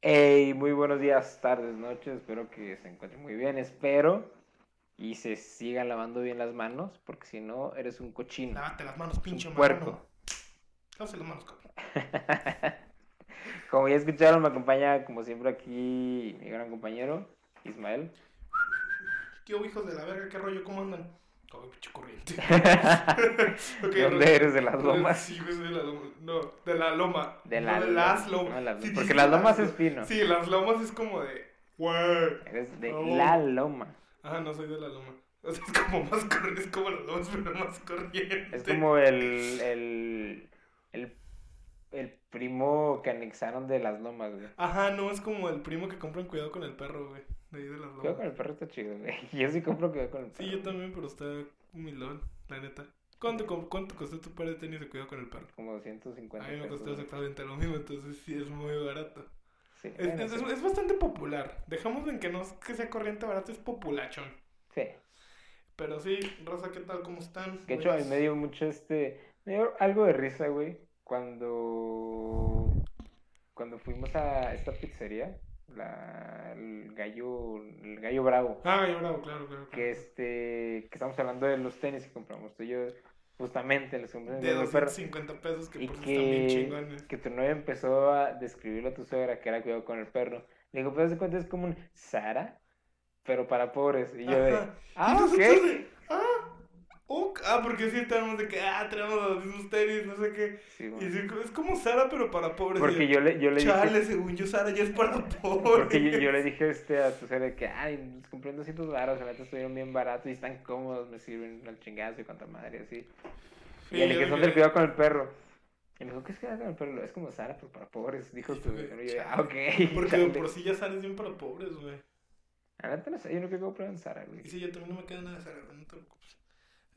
Hey, muy buenos días, tardes, noches. Espero que se encuentren muy bien. Espero y se sigan lavando bien las manos, porque si no, eres un cochino. Lávate las manos, pinche puerco. Lávate las manos, cabrón. Como ya escucharon, me acompaña como siempre aquí mi gran compañero, Ismael. ¿Qué hubo, hijos de la verga? ¿Qué rollo? ¿Cómo andan? Como pinche corriente. Ok, ¿De dónde eres? ¿De las lomas? Sí, güey, soy de la loma. No, de la loma. De no la de las loma. lomas. No, Sí, porque las lomas lo- es fino. Sí, las lomas es como de. Güey. Eres de la loma. Ah, no soy de la loma. O sea, es como más corriente, es como las lomas, pero más corriente. Es como el, el, el, el primo que anexaron de las lomas, güey. Ajá, no, es como el primo que compran cuidado con el perro, güey. De ahí de las Cuidado con el perro está chido, güey. Yo sí compro cuidado con el perro. Sí, yo también, pero está humilón, la neta. ¿Cuánto, cuánto costó tu par de tenis de cuidado con el perro? Como 250 A mí me costó exactamente lo mismo, entonces sí es muy barato. Sí, Es, bueno, es, sí. es- es bastante popular. Dejamos en que no es que sea corriente barato, es populachón. Sí. Pero sí, Rosa, ¿qué tal? ¿Cómo están? De hecho, a mí Buenas. me dio mucho este. Me dio algo de risa, güey. Cuando. Cuando fuimos a esta pizzería. La, el gallo. El gallo bravo. Ah, yo bravo, claro, claro. Que este. Que estamos hablando de los tenis que compramos tú y yo. Justamente los compramos De mi perro. 250 pesos que Y por si están bien que, chingones. que tu novia empezó a describirlo a tu suegra que era cuidado con el perro. Le digo, pues de cuenta es como un Sara, pero para pobres. Y yo de, Ajá. Y ah, ok. Ah, porque sí tenemos de que, ah, tenemos los mismos tenis, no sé qué. Sí, Y güey. sí, es como Sara, pero para pobres. Porque Y yo le, yo le dije. Chale, según yo, Sara ya es para pobres. Porque yo, yo le dije este, a tu suegra que, ay, los compré en 200 baros, neta estuvieron bien baratos y están cómodos, me sirven al chingazo y cuanta madre, así. Sí, y yo dije, son del cuidado con el perro. Y me dijo, ¿qué es cuidado con el perro? Es como Sara, pero para pobres, dijo tu. Y yo, ah, ok. Porque de chale. por sí ya Sara es bien para pobres, güey. Neta no sé, yo no quiero comprar en Sara, güey. Y sí, yo también no me queda nada de Sara, no te preocupes.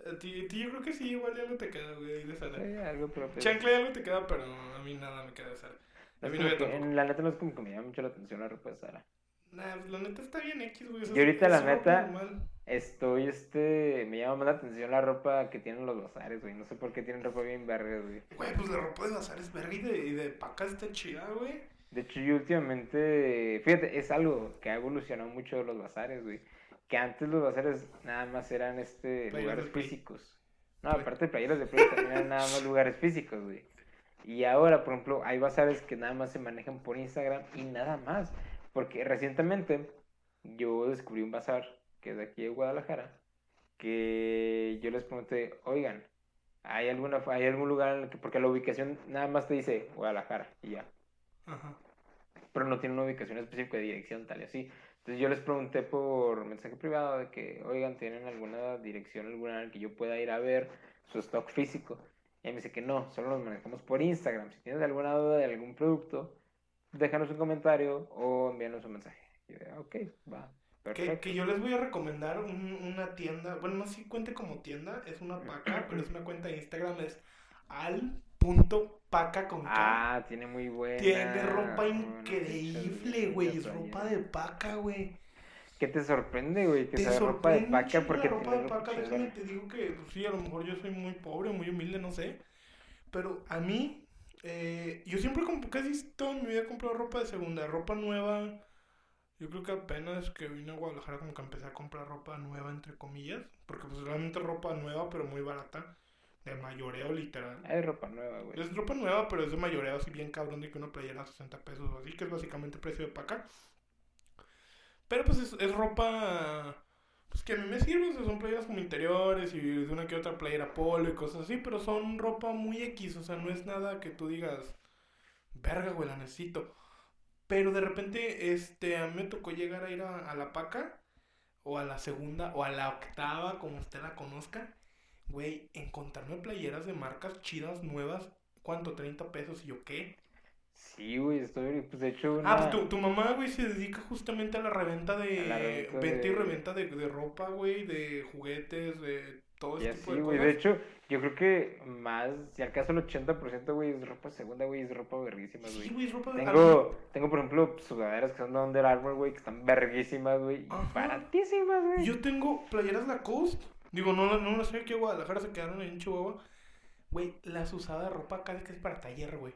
A ti, ti yo creo que sí, igual ya algo te queda, güey, de Sara. Sí, algo propio. Chancla ya algo te queda, pero a mí nada me queda de Sara. A mí no me que- en la neta no es como que me llama mucho la atención la ropa de Sara. Nah, pues la neta está bien X, güey. Yo ahorita, la neta. Estoy, este, me llama más la atención la ropa que tienen los bazares, güey. No sé por qué tienen ropa bien verga, güey. Güey, pues la ropa de bazar es verga y de, y de paca está chida, güey. De hecho, yo últimamente, fíjate, es algo que ha evolucionado mucho los bazares, güey. Que antes los bazares nada más eran, este, lugares físicos. No, aparte de playeras de play, también eran nada más lugares físicos, güey. Y ahora, por ejemplo, hay bazares que nada más se manejan por Instagram y nada más. Porque recientemente yo descubrí un bazar que es de aquí de Guadalajara, que yo les pregunté, oigan, ¿hay, alguna, ¿hay algún lugar en el que, porque la ubicación nada más te dice Guadalajara y ya, Ajá. pero no tiene una ubicación específica de dirección tal y así. Entonces yo les pregunté por mensaje privado de que, oigan, ¿tienen alguna dirección alguna en la que yo pueda ir a ver su stock físico? Y él me dice que no, solo los manejamos por Instagram. Si tienes alguna duda de algún producto, déjanos un comentario o envíanos un mensaje. Y yo, "Ah, ok, va, Que, que yo les voy a recomendar un- una tienda, bueno, no sé si cuente como tienda, es una paca, pero es una cuenta de Instagram, es al.paca con K. Ah, tiene muy buena. Tiene ropa increíble, güey, es ropa de paca, güey. ¿Qué te sorprende, güey? Que sea ropa de paca porque la ropa de paca, déjame te digo que, pues sí, a lo mejor yo soy muy pobre, muy humilde, no sé. Pero a mí, eh, yo siempre, como casi toda mi vida he comprado ropa de segunda, ropa nueva. Yo creo que apenas que vine a Guadalajara como que empecé a comprar ropa nueva, entre comillas. Porque pues realmente ropa nueva, pero muy barata. De mayoreo, literal. Hay ropa nueva, güey. Es ropa nueva, pero es de mayoreo, así bien cabrón, de que una playera a 60 pesos o así, que es básicamente el precio de paca. Pero pues es, es ropa pues que a mí me sirve, o sea, son playeras como interiores y de una que otra playera polo y cosas así, pero son ropa muy X, o sea, no es nada que tú digas, verga, güey, la necesito. Pero de repente, este, a mí me tocó llegar a ir a, a la paca, o a la segunda, o a la octava, como usted la conozca, güey, encontrarme playeras de marcas chidas, nuevas, ¿cuánto? 30 pesos, y yo, ¿qué? Sí, güey, estoy, pues de hecho Ah, una... pues tu, tu mamá, güey, se dedica justamente a la reventa de... A la reventa venta y reventa de, de ropa, güey, de juguetes, de todo ese tipo así, de güey. cosas. De hecho, yo creo que más, si acaso el 80%, güey, es ropa segunda, güey, es ropa verguísima, Sí, güey. güey, es ropa de... Tengo, tengo, por ejemplo, sudaderas que son de Under Armour, güey, que están verguísimas, güey. y. Baratísimas, güey. Yo tengo playeras Lacoste. Digo, no, no las sé en Guadalajara, se quedaron en Chihuahua. Güey, las usaba de ropa acá que es para taller, güey.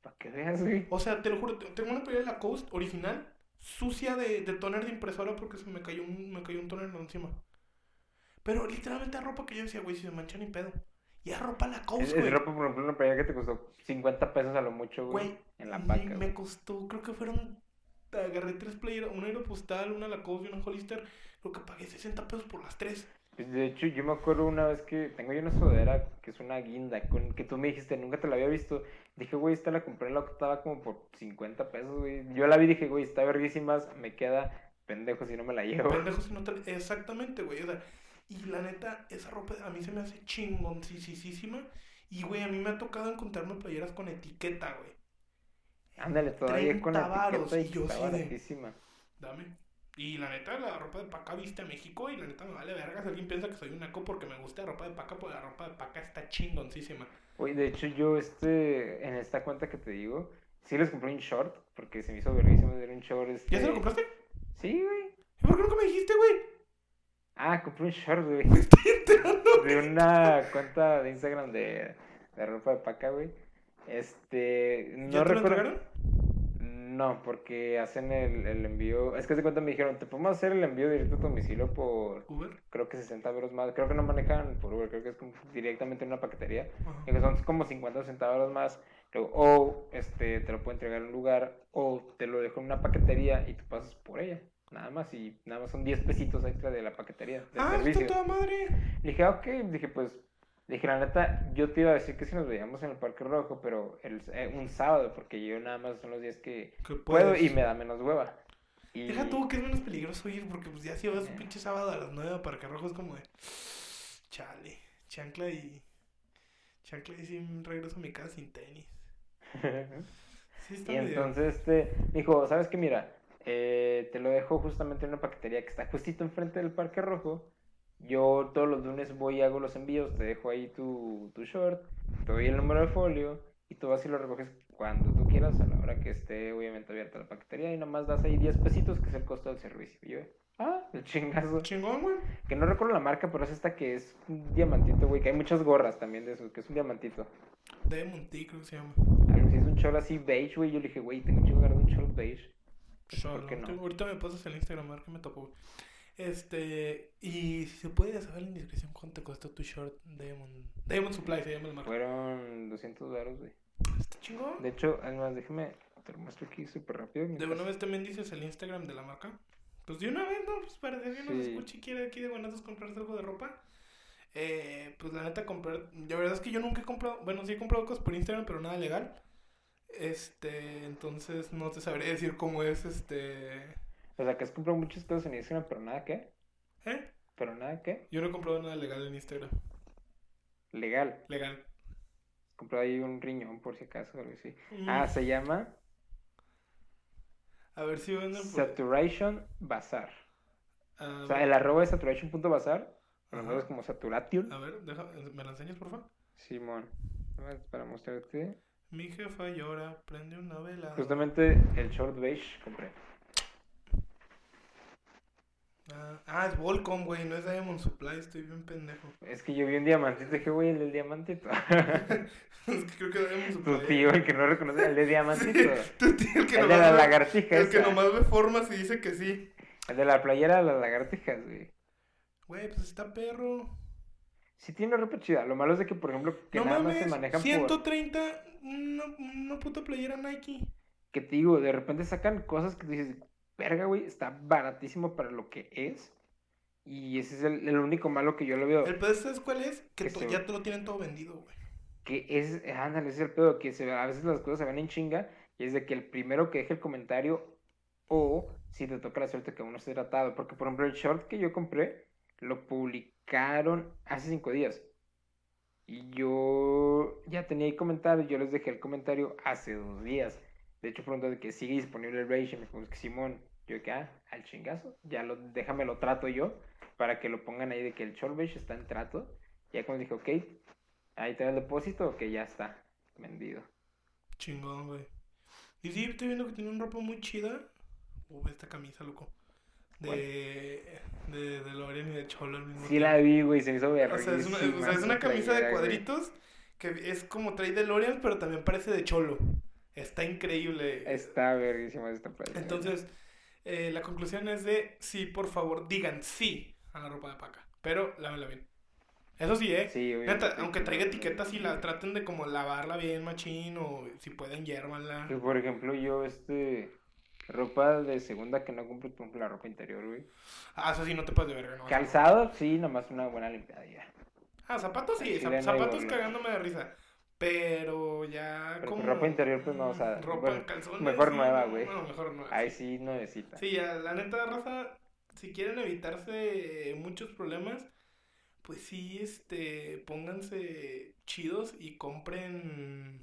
Para que veas, güey. O sea, te lo juro, te- tengo una playera de Lacoste original, sucia de, de toner de impresora porque se me cayó un, me cayó un toner encima. Pero literalmente es ropa que yo decía, güey, si se mancha ni pedo. Y es ropa Es, Lacoste, es güey. ropa, por ejemplo, una playera que te costó 50 pesos a lo mucho, güey. Güey, En la me- paca. me, güey. costó, creo que fueron, agarré tres playeras, una aeropostal, una Lacoste y una Hollister. Creo que pagué 60 pesos por las tres. Pues, De hecho, yo me acuerdo una vez que tengo yo una sudadera que es una guinda, con que tú me dijiste, nunca te la había visto. Dije, güey, esta la compré en la octava como por 50 pesos, güey. Yo la vi y dije, güey, está verguísimas, me queda pendejo si no me la llevo. Pendejo si no te... Exactamente, güey. O sea, y la neta, esa ropa a mí se me hace chingoncísima. Y, güey, a mí me ha tocado encontrarme playeras con etiqueta, güey. Ándale, todavía con 30 la varos, etiqueta y y yo así de-. Dame. Y la neta, la ropa de paca viste a México y la neta me vale verga si alguien piensa que soy un naco porque me gusta la ropa de paca, pues la ropa de paca está chingoncísima. Oye, de hecho, yo este, en esta cuenta que te digo, sí les compré un short, porque se me hizo verguísimo ver un short. Este... ¿Ya se lo compraste? Sí, güey. ¿Y por qué nunca me dijiste, güey? Ah, compré un short, güey. Me estoy enterando. de una cuenta de Instagram de, de ropa de paca, güey. Este, no ¿Ya te lo recuerdo. entregaron? No, porque hacen el, el envío. Es que de cuenta me dijeron, te podemos hacer el envío directo a tu domicilio por, Uber. creo que 60 euros más. Creo que no manejan por Uber, creo que es como directamente en una paquetería. Y que son como 50 o 60 euros más. Luego, o este, te lo puedo entregar en un lugar, o te lo dejo en una paquetería y tú pasas por ella. Nada más, y nada más son 10 pesitos extra de la paquetería, del Ah, está servicio. toda madre. Dije, ah, ok, dije, pues, dije, la neta, yo te iba a decir que si nos veíamos en el Parque Rojo, pero el, eh, un sábado, porque yo nada más son los días que puedo y me da menos hueva. Y... Deja tú que es menos peligroso ir porque pues ya si vas un Eh. pinche sábado a las 9 para que rojo es como de chale, chancla y chancla y sí regreso a mi casa sin tenis. Sí está y medio- entonces, este, dijo, ¿sabes qué? Mira, eh, te lo dejo justamente en una paquetería que está justito enfrente del Parque Rojo. Yo todos los lunes voy y hago los envíos, te dejo ahí tu, tu short, te doy el número de folio y tú vas y lo recoges cuando tú quieras, a la hora que esté obviamente abierta la paquetería y nomás das ahí 10 pesitos, que es el costo del servicio. Y yo, ah, el chingazo. chingón, güey. Que no recuerdo la marca, pero es esta que es un diamantito, güey, que hay muchas gorras también de eso, que es un diamantito. Diamond T creo que se llama. Algo así, es un short así beige, güey. Yo le dije, güey, tengo un chingo de un short beige. Pues, ¿por Solo. qué no? Ahorita me pasas el Instagram a ver qué me tocó. Este, y si se puede saber la indiscreción, ¿cuánto te costó tu short Diamond? Diamond Supply se llama el marca. Fueron 200 dólares, güey. Está chingón. De hecho, además, déjame, te lo muestro aquí súper rápido. De una vez también dices el Instagram de la marca. Pues de una vez, ¿no? Pues para que alguien nos Sí. escuche y quiere aquí de buenas comprarse algo de ropa. Eh, pues la neta comprar. La verdad es que yo nunca he comprado. Bueno, sí he comprado cosas por Instagram, pero nada legal. Este, entonces no te sabré decir cómo es este. O sea, que has comprado muchas cosas en Instagram, pero nada que. ¿Eh? Pero nada que. Yo no he comprado nada legal en Instagram. Legal. Legal. Compré ahí un riñón, por si acaso, algo así. Mm, Ah, se llama a ver si venden por. Saturation Bazar. A O sea, el arroba es saturation.bazar. No es como saturation. a ver, deja, ¿me la enseñas, por favor? Simón. A Para mostrarte. Mi jefa llora, prende una vela. Justamente el short beige compré. Ah, ah, es Volcom, güey, no es Diamond Supply, estoy bien pendejo. Es que yo vi un diamantito y dije, güey, el del diamantito. es que creo que Diamond Supply. tu tío, el que no reconoce, el de diamantito. Tu tío, el que El de la lagartija El que nomás ve formas y dice que sí. El de la playera de las lagartijas, güey. Güey, pues está perro. Sí tiene ropa chida. Lo malo es de que, por ejemplo, que no nada más mames, se manejan por... 130, una, una puta playera Nike. Que te digo, de repente sacan cosas que dices, verga, güey, está baratísimo para lo que es. Y ese es el, el único malo que yo lo veo. El pedo, ¿sabes cuál es? Que Que se- ya te lo tienen todo vendido, güey. Que es, ándale, ese es el pedo, que se, a veces las cosas se van en chinga. Y es de que el primero que deje el comentario, o si te toca la suerte que uno esté tratado. Porque, por ejemplo, el short que yo compré, lo publicaron hace cinco días. Y yo ya tenía ahí comentarios, yo les dejé el comentario hace dos días. De hecho, preguntó de que sigue disponible el Rage me dijo, Simón, yo que, ah, al chingazo, ya lo, déjame lo trato yo, para que lo pongan ahí de que el Rage está en trato. Ya cuando dije, ok, ahí te da el depósito, que ya está vendido. Chingón, güey. Y sí, estoy viendo que tiene una ropa muy chida. Uh, esta camisa, loco. De, de, de y de Cholo al mismo Sí tiempo. la vi, güey, se me hizo O sea, es una, o sea, es una camisa de güey. cuadritos que es como trae DeLorean, pero también parece de cholo. Está increíble. Está verguísima esta playera. Entonces, eh, la conclusión es de sí, por favor, digan sí a la ropa de paca. Pero lávenla bien. Eso sí, ¿eh? Sí, Neta, aunque sí, traiga sí, etiquetas sí, y la sí. traten de como lavarla bien machín o si pueden hiérvanla. Que, por ejemplo, yo, este, ropa de segunda que no compro, por ejemplo, la ropa interior, güey. Ah, eso sí, no te pases de verga, ¿no? Calzado, sí, nomás una buena limpiada ya. Ah, zapatos sí, zap- zapatos cagándome de risa. Pero ya Pero como... pues, ropa interior, pues no, o sea, Ropa, bueno, calzones, mejor nueva, güey. Bueno, mejor nueva. Ahí sí nuevecita. Sí, ya, la neta, raza, si quieren evitarse muchos problemas, pues sí, este, pónganse chidos y compren,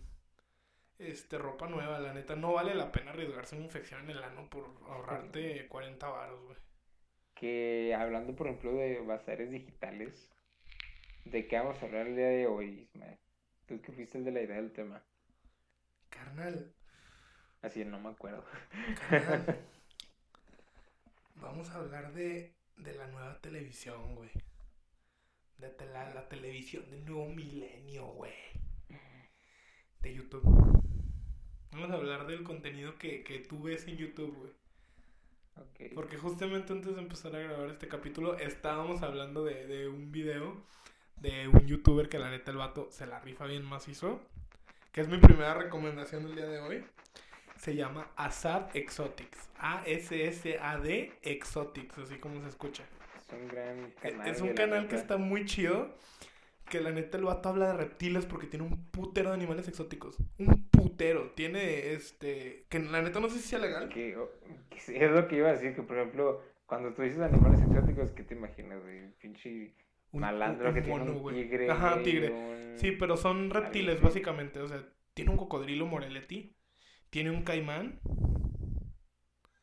este, ropa nueva, la neta. No vale la pena arriesgarse una infección en el ano por ahorrarte 40 varos, güey. Que hablando, por ejemplo, de bazares digitales, ¿de qué vamos a hablar el día de hoy, Ismael? Tú que fuiste el de la idea del tema. Carnal, Así no me acuerdo. carnal. Vamos a hablar de, de la nueva televisión, güey. De la, la televisión del nuevo milenio, güey. De YouTube. Vamos a hablar del contenido que, que tú ves en YouTube, güey. Ok. Porque justamente antes de empezar a grabar este capítulo, estábamos hablando de, de un video de un youtuber que la neta el vato se la rifa bien macizo. Que es mi primera recomendación del día de hoy. Se llama Asad Exotics. A-S-S-A-D Exotics, así como se escucha. Es un gran canal. Es un canal que está muy chido. Que la neta el vato habla de reptiles porque tiene un putero de animales exóticos. Un putero. Tiene este. Que la neta no sé si sea legal. Que, es lo que iba a decir, que por ejemplo, cuando tú dices animales exóticos, ¿qué te imaginas? Un pinche Un- malandro un que tiene mono, un tigre. Ajá, tigre. un- Sí, pero son reptiles, básicamente. O sea, tiene un cocodrilo Moreletti. Tiene un caimán.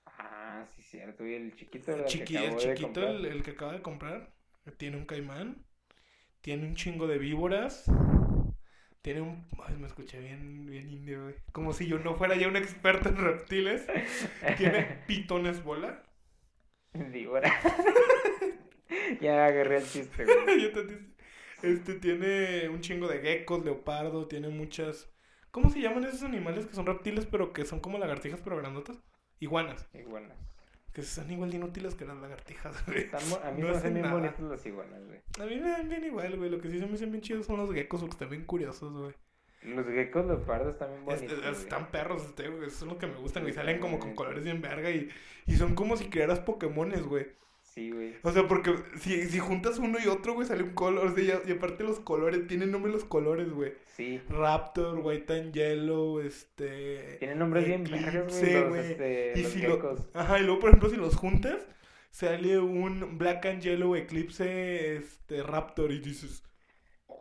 Ah, sí, cierto. Y el chiquito, El, chiqui- el de chiquito, el, el que acaba de comprar. Tiene un caimán. Tiene un chingo de víboras. Tiene un... Ay, me escuché bien, bien indio, güey. Como si yo no fuera ya un experto en reptiles. Tiene pitones bola. Víbora. ya agarré el chiste, güey. Yo te Este tiene un chingo de geckos, leopardo, tiene muchas. ¿Cómo se llaman esos animales que son reptiles pero que son como lagartijas pero grandotas? Iguanas, Iguanas. que son igual de inútiles que las lagartijas, güey. Están a mí No me hacen bien nada. bonitos los iguanas, güey. A mí me dan bien igual, güey. Lo que sí se me hacen bien chidos son los geckos porque están bien curiosos, güey. Los geckos leopardos también Es- bonitos. es- güey. están perros, este, güey. Eso es lo que me gustan, güey. Salen como con colores bien verga y, y son como si crearas Pokémones, güey. Sí, güey. O sea, porque si, si juntas uno y otro, güey, sale un color. O sea, y, y aparte los colores, tienen nombre los colores, güey. Sí. Raptor, White and Yellow, este. Tienen nombres bien vergas, güey. Los, güey. este, Y los si lo-. Ajá, y luego, por ejemplo, si los juntas, sale un Black and Yellow Eclipse, este, Raptor, y dices.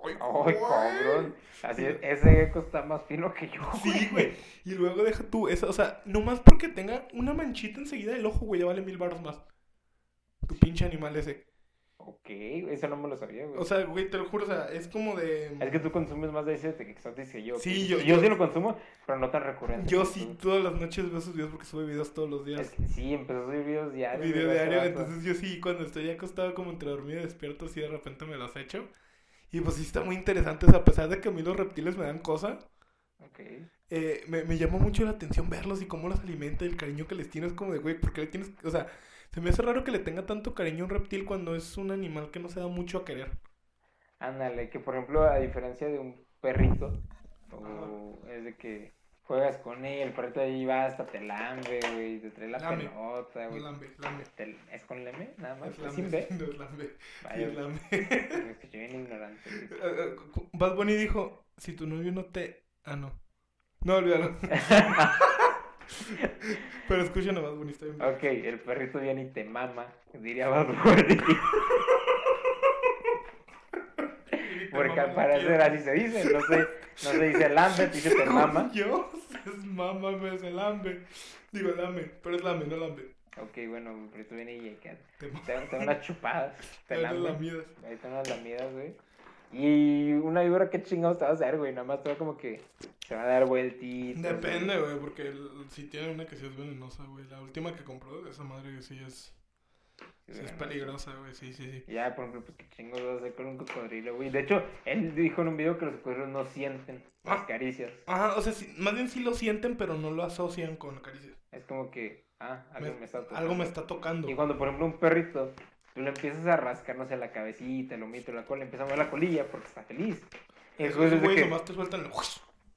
¡Ay, güey! cabrón. Así, ese gecko está más fino que yo, Sí, güey. Y luego deja tú, esa, o sea, nomás porque tenga una manchita enseguida del ojo, güey, ya vale mil baros más. Tu pinche animal ese. Ok, eso no me lo sabía, güey. O sea, güey, te lo juro, o sea, es como de. es que tú consumes más de ese de exóticos que yo. Sí, yo- yo, yo- sí lo consumo, pero no tan recurrente. Yo sí, tú. todas las noches veo sus videos porque sube videos todos los días. Es que sí, empezó a subir videos diarios. Video diario, entonces yo sí, cuando estoy acostado como entre dormido y despierto, sí de repente me los echo. Y pues sí está muy interesante, o sea, a pesar de que a mí los reptiles me dan cosa, Ok. eh, me, me llama mucho la atención verlos y cómo los alimenta, el cariño que les tienes, como de, güey, ¿por qué le tienes...? O sea, se me hace raro que le tenga tanto cariño a un reptil cuando es un animal que no se da mucho a querer. Ándale, que por ejemplo, a diferencia de un perrito, o es de que juegas con él, el perrito ahí va hasta te lambe, güey, te trae la Lame. pelota, güey. Te- ¿Es con leme? Nada más. Es ¿Es lambe, sin B? no es lambe, sí Vaya, es lambe. me escuché bien ignorante. Eh, eh, Bad Bunny dijo, si tu novio no te... Ah, no. No, olvídalo. Pero escuchen a Bad Bunny, está bien. Ok, el perrito viene y te mama, diría Bad Bunny. Porque al parecer así se dice, no se, no se dice lambe, dice te mama. Yo, es mama, me hace lambe. Digo lame, pero es lame, no lambe. Ok, bueno, el perrito viene y Te te, te unas chupadas, te Te lambe. lamidas. Ahí están unas lamidas, güey. Y una víbora, ¿qué chingados te va a hacer, güey? Nada más te va como que se va a dar vueltitas. Depende, güey, porque el- si tiene una que sí es venenosa, güey. La última que compró, esa madre que sí es. Sí, es peligrosa, güey, sí, sí, sí. Ya, por ejemplo, pues qué chingos vas a hacer con un cocodrilo, güey. De hecho, él dijo en un video que los cocodrilos no sienten las Ah. caricias. Ajá, o sea, sí, más bien sí lo sienten, pero no lo asocian con caricias. Es como que, ah, algo me, Me- está tocando. algo me está tocando. Y cuando, por ejemplo, un perrito, tú le empiezas a rascar, no sé, la cabecita, el lomito, la cola, empieza a mover la colilla porque está feliz. Después es de güeyes que, nomás te sueltan el...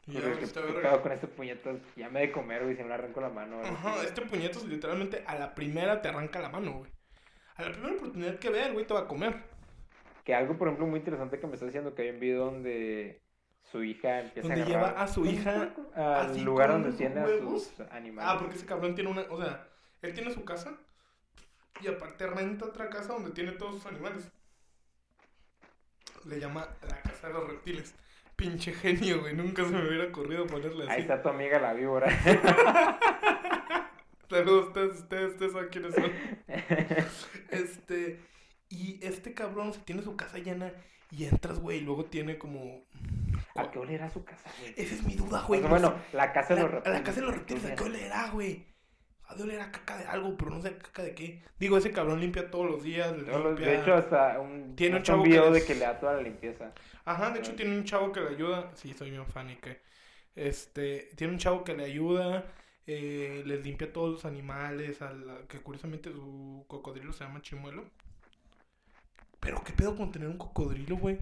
Y ya, que, esta ¿qué verga. pedo con este puñetazo? Ya me de comer, güey, si no le arranco la mano. güey. Ajá, este puñetazo literalmente a la primera te arranca la mano, güey. A la primera oportunidad que vea, el güey te va a comer. Que algo, por ejemplo, muy interesante que me está diciendo, que hay un video donde su hija empieza Donde a agarrar lleva a su hija al lugar donde tiene a sus animales. Ah, porque ese cabrón tiene una... O sea, él tiene su casa y aparte renta otra casa donde tiene todos sus animales. Le llama la casa de los reptiles. Pinche genio, güey. Nunca se me hubiera ocurrido ponerle así. Ahí está tu amiga la víbora. Saludos, ustedes, ustedes, ustedes saben quiénes son. Este, y este cabrón se tiene su casa llena y entras, güey, y luego tiene como... ¿A qué olerá su casa, güey? Esa es mi duda, güey. no bueno, sé. la casa de los reptiles. la casa de los reptiles, ¿a qué olerá, güey? Ha de oler a caca de algo, pero no sé a caca de qué. Digo, ese cabrón limpia todos los días. los- limpia- De hecho, hasta un, Tiene un chavo que video de les- que le da toda la limpieza. Ajá, de hecho tiene un chavo que le ayuda. Sí, soy bien fan y que. Este, tiene un chavo que le ayuda. Eh, les limpia todos los animales. a la- que curiosamente su cocodrilo se llama Chimuelo. Pero qué pedo con tener un cocodrilo, güey.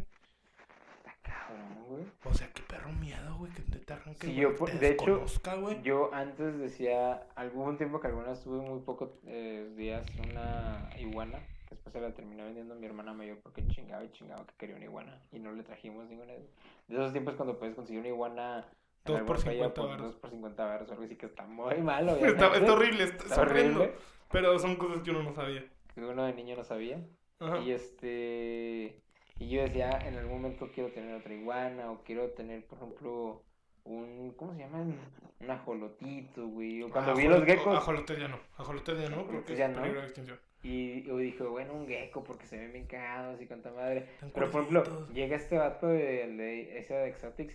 Cabrón, güey. O sea, qué perro miedo, güey, que te, arranque, Sí, yo, que por- te de hecho, güey. Yo antes decía, algún tiempo que alguna vez tuve muy pocos eh, días una iguana. que Después se la terminó vendiendo mi hermana mayor porque chingaba y chingaba que quería una iguana. Y no le trajimos ninguna. De esos tiempos cuando puedes conseguir una iguana. en Dos alguna por playa 50 varos. Dos por 50 baros algo así que está muy malo. Está, está horrible, está, horrible. Pero son cosas que uno no sabía. Que uno de niño no sabía. Ajá. Y este. Y yo decía, en algún momento quiero tener otra iguana, o quiero tener, por ejemplo, un. ¿Cómo se llama? Un ajolotito, güey. O cuando Ah, vi los ajolote- geckos. Ajolotes ya no. Ajolotes ya no, porque Ajolotes es ya no. peligro de extinción. Y yo dije, bueno, un gecko, porque se ven bien cagados y cuanta madre. Pero por ejemplo, llega este vato de, de ese de Exotics.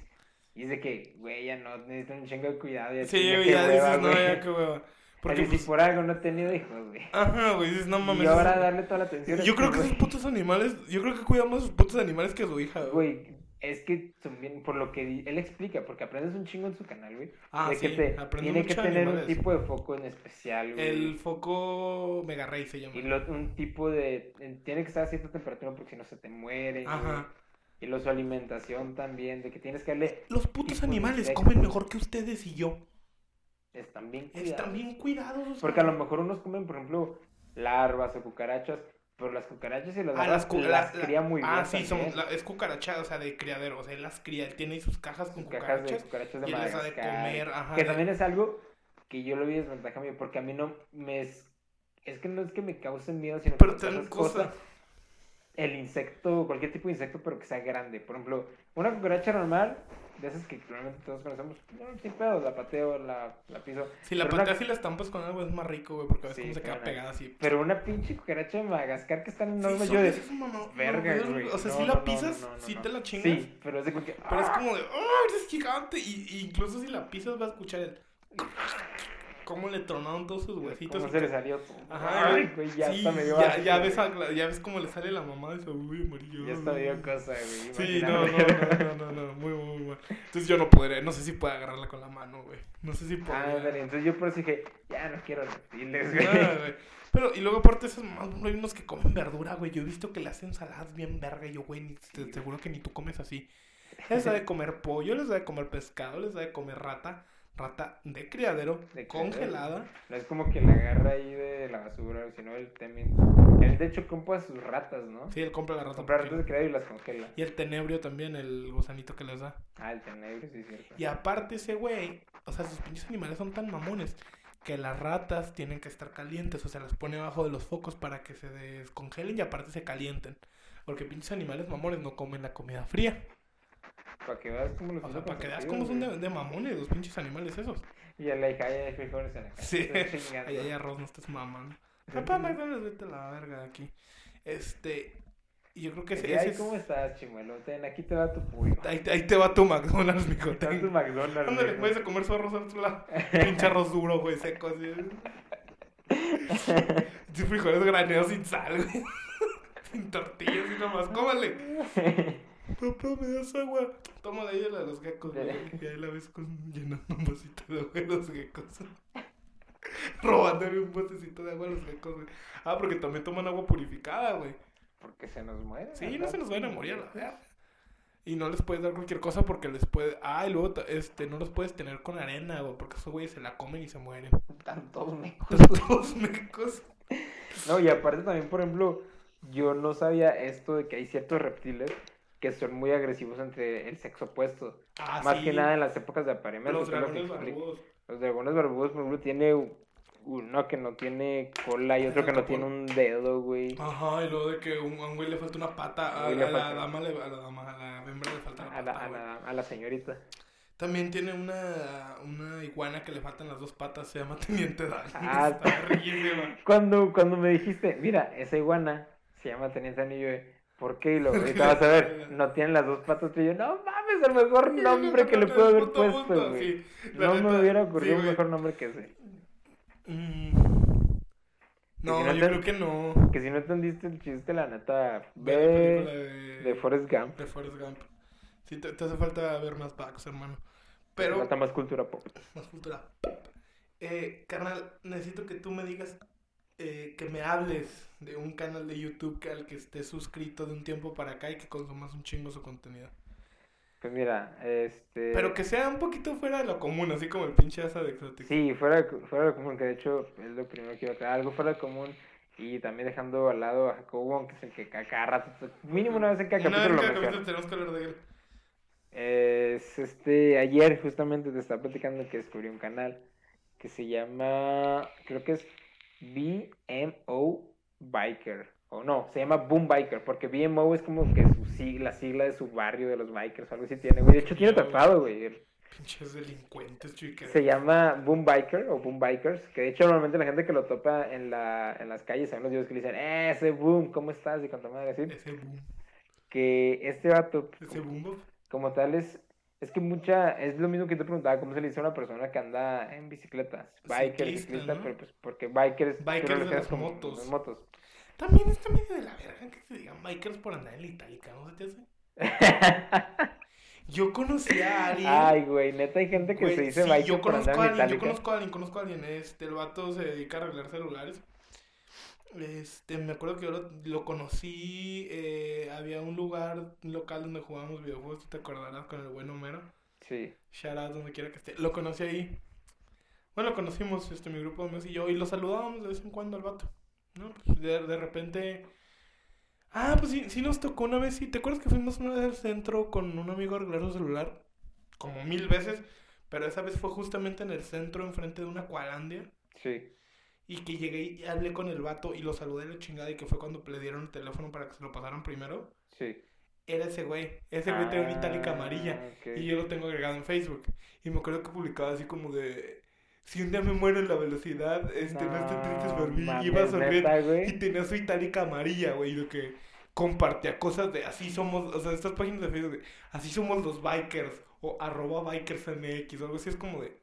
Y es de que, güey, ya no necesito un chingo de cuidado. Ya Sí, ya hueva, dices, no, güey". ya qué hueva. Porque pues, por algo no he tenido hijos, güey. Ajá, güey, dices, no mames. y ahora es- darle toda la atención. a Yo creo que güey. esos putos animales, yo creo que cuidan más a sus putos animales que a su hija, güey. Güey, es que también, por lo que él explica, porque aprendes un chingo en su canal, güey. Ah, de sí, que te, aprendí tiene que tener un tipo de foco en especial, güey. El foco Mega Ray se llama. Y lo- un tipo de... Tiene que estar a cierta temperatura porque si no se te muere. Ajá. Y lo, su alimentación también, de que tienes que darle... Los putos animales comen mejor que ustedes y yo. Están bien Están cuidados. bien cuidados. o sea. Porque a lo mejor unos comen, por ejemplo, larvas o cucarachas, pero las cucarachas y las Ah, larvas las, las, la- cría muy bien Ah, sí, son, la- es cucaracha, o sea, de criadero. O sea, él las cría, él tiene sus cajas con Sus cajas de cucarachas. cucarachas de y él les da de comer, ajá. Que de- también es algo que yo lo vi desventaja mío, porque a mí no me... Es, es que no es que me causen miedo, sino Pero que esas cosas. cosas... El insecto, cualquier tipo de insecto, pero que sea grande. Por ejemplo, una cucaracha normal, de esas que normalmente todos conocemos, no, sin pedo, la pateo, la, la piso. Si la una- pateas y la estampas con algo es más rico, güey, porque ves Sí, cómo se queda pegada así. Pero una pinche cucaracha de Madagascar que están enormes, Sí, yo de... esas mamá- verga, no, güey. O sea, No, si la pisas, sí no. te la chingas. Sí, pero es de que... Pero es ¡ah! como de, ¡oh, es gigante! Y, y incluso si la pisas vas a escuchar el... Cómo le tronaron todos sus huesitos. ¿Cómo se le todo. salió? Ajá, Ay, güey, ya sí, hasta me dio ya, ves, güey. a- ya ves cómo le sale la mamá de esa uy amarillo. Ya hasta me dio cosa, güey. Sí, no, no, no, no, no, no, muy, muy, muy mal. Entonces yo no podré, no sé si puedo agarrarla con la mano, güey. No sé si Ah, podría. ándale, entonces yo por eso dije, ya no quiero reptiles, güey. Nada, güey. Pero, y luego aparte esas mamás, hay unos que comen verdura, güey. Yo he visto que le hacen saladas bien verga. y Yo, güey, ni- te seguro que ni tú comes así. Les da de comer pollo, les da de comer pescado, les da de comer rata. Rata de criadero, De congelada. No es como que la agarra ahí de la basura, sino él también. Él de hecho compra sus ratas, ¿no? Sí, él compra la rata. compra ratas de criado y las congela. Y el tenebrio también, el gusanito que les da. Ah, el tenebro, sí, cierto. Y aparte ese güey, o sea, sus pinches animales son tan mamones que las ratas tienen que estar calientes, o sea, las pone abajo de los focos para que se descongelen y aparte se calienten. Porque pinches animales mamones no comen la comida fría. Para que veas cómo los O sea, para que veas cómo son de, de mamones los pinches animales esos. Y a la hija, ya hay frijoles en la casa. Sí. Ahí hay arroz, no estés mamando. Papá, McDonald's, vete a la verga de aquí. Este, y yo creo que ese, Y, ese Ay, es- ¿cómo estás, chimuelo? Ten, aquí te va tu pollo. Ahí, te- ahí te va tu McDonald's, mijo. Te va tu. McDonald's. Ándale, puedes a comer su arroz al otro lado. Pinche arroz duro, güey, seco así. Tus frijoles graneados sin sal, güey. sin tortillas y nomás, cómale. Papá, ¿me das agua? Toma de ahí la de los geckos, güey. Y ahí la ves con, llenando un vasito de agua de los geckos. Robándole un botecito de agua a los geckos, güey. Ah, porque también toman agua purificada, güey. Porque se nos muere. Sí, no se nos van a morir a la. Y no les puedes dar cualquier cosa porque les puede. Ah, y luego este, no los puedes tener con arena, güey, porque esos güeyes se la comen y se mueren. Están todos mecos. Todos mecos. No, y aparte también, por ejemplo, yo no sabía esto de que hay ciertos reptiles que son muy agresivos entre el sexo opuesto. Ah, Más sí. que nada en las épocas de apareamiento. Los lo dragones barbudos. Los dragones barbudos, por ejemplo, tiene uno que no tiene cola y otro que no tiene un dedo, güey. Ajá, y luego de que a un güey le falta una pata, a, a la dama, le- a la dama, a la hembra le falta la A la, pata, a, la, a la señorita. También tiene una, una iguana que le faltan las dos patas, se llama Teniente Dan. Ah, Está. Cuando, cuando me dijiste, mira, esa iguana se llama Teniente Anillo, ¿por qué? Y lo vas a ver, no tiene las dos patas, y yo, no mames, el mejor nombre que le puedo haber puesto, güey. No me hubiera ocurrido un mejor nombre que ese. Mm. No, yo creo que no. Que si no entendiste el chiste, la neta, Ve de, de Forrest Gump. de Forrest Gump. Sí, te, hace falta ver más backs, hermano. Pero... Falta más cultura pop. más cultura. Eh, carnal, necesito que tú me digas, eh, que me hables de un canal de YouTube que al que estés suscrito de un tiempo para acá y que consumas un chingo su contenido. Pues mira, este... Pero que sea un poquito fuera de lo común, así como el pinche asa de Exotic. Sí, fuera de, fuera de lo común, que de hecho es lo primero que iba a traer, algo fuera de común y también dejando al lado a Jacobo que es el que ca- cada rato, mínimo una vez en cada Una vez capítulo en lo cada menciona. capítulo tenemos que hablar de él. Es este, ayer justamente te estaba platicando que descubrí un canal que se llama, creo que es BMO Biker, o no, se llama Boom Biker, porque BMO es como que su sigla, la sigla de su barrio de los bikers, o algo así tiene, güey, de hecho tiene tatuado, güey, Pinches delincuentes, chicas. se llama Boom Biker o Boom Bikers, que de hecho normalmente la gente que lo topa en, la, en las calles, hay unos videos que le dicen, eh, ese Boom, ¿cómo estás? Y con madre así, Ese boom. que este vato, Ese boom. como tal es, es que mucha, es lo mismo que te preguntaba, ¿cómo se le dice a una persona que anda en bicicletas? Biker, Ciclista, ciclista, ¿no? pero pues porque bikers, Bikers lo de las con motos. las motos. También está medio de la verga que se digan bikers por andar en la itálica, ¿no se te hace? Yo conocí a alguien. Ay, güey, neta hay gente que güey, se dice sí, biker yo por conozco andar a en alguien, yo conozco a alguien, conozco a alguien. Este, el vato se dedica a arreglar celulares. Este, me acuerdo que yo lo, lo conocí. eh, había un lugar local donde jugábamos videojuegos, te acordarás, con el buen Homero. Sí, Shout out donde quiera que esté. Lo conocí ahí. Bueno, lo conocimos, este, mi grupo de amigos y yo, y lo saludábamos de vez en cuando al vato. ¿No? Pues de, de repente. Ah, pues sí, sí nos tocó una vez, sí. ¿Te acuerdas que fuimos una vez al centro con un amigo a arreglar su celular? Como mil veces. Pero esa vez fue justamente en el centro, enfrente de una Cualandia. sí. Y que llegué y hablé con el vato y lo saludé la chingada. Y que fue cuando le dieron el teléfono para que se lo pasaran primero. Sí. Era ese güey. Ese güey tenía una itálica Ah, amarilla. Y yo lo tengo agregado en Facebook. Y me acuerdo que publicaba así como de... Si un día me muero en la velocidad, este, no, estén tristes por mí. mames, Iba a sonreír. Y tenía su itálica amarilla, güey. Y lo que compartía cosas de así somos... O sea, estas páginas de Facebook de así somos los bikers. O arroba bikersmx o algo así. Es como de...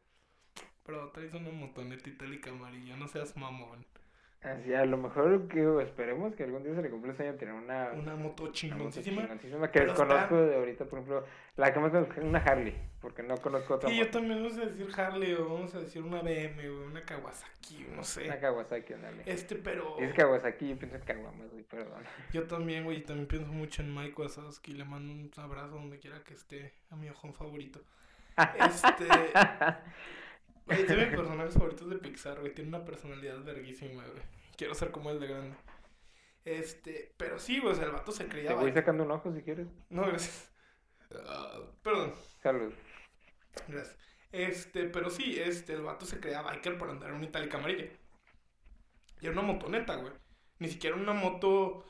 Pero traes una motoneta itálica amarilla. No seas mamón. Así, a lo mejor que esperemos que algún día se le cumpla el sueño de tener una, Una moto una moto chingoncísima. chingoncísima que está- desconozco de ahorita, por ejemplo, la que más conozco es una Harley, porque no conozco otra Sí, yo moto. también vamos a decir Harley o vamos a decir una BM o una Kawasaki, no sé. Una Kawasaki, ándale. Este, pero Es Kawasaki, yo pienso en Kawamas, güey, perdón. yo también, güey, también pienso mucho en Mike Wazowski. Le mando un abrazo donde quiera que esté, a mi ojón favorito. Este, güey, es de mis personajes favoritos de Pixar, güey. Tiene una personalidad verguísima, güey. Quiero ser como el de grande. Este, pero sí, güey, o sea, el vato se creía. Te voy sacando un ojo si quieres. No, gracias. Ah, perdón. Salud. Gracias. Este, pero sí, este, el vato se creía biker por andar en una itálica amarilla. Y era una motoneta, güey. Ni siquiera una moto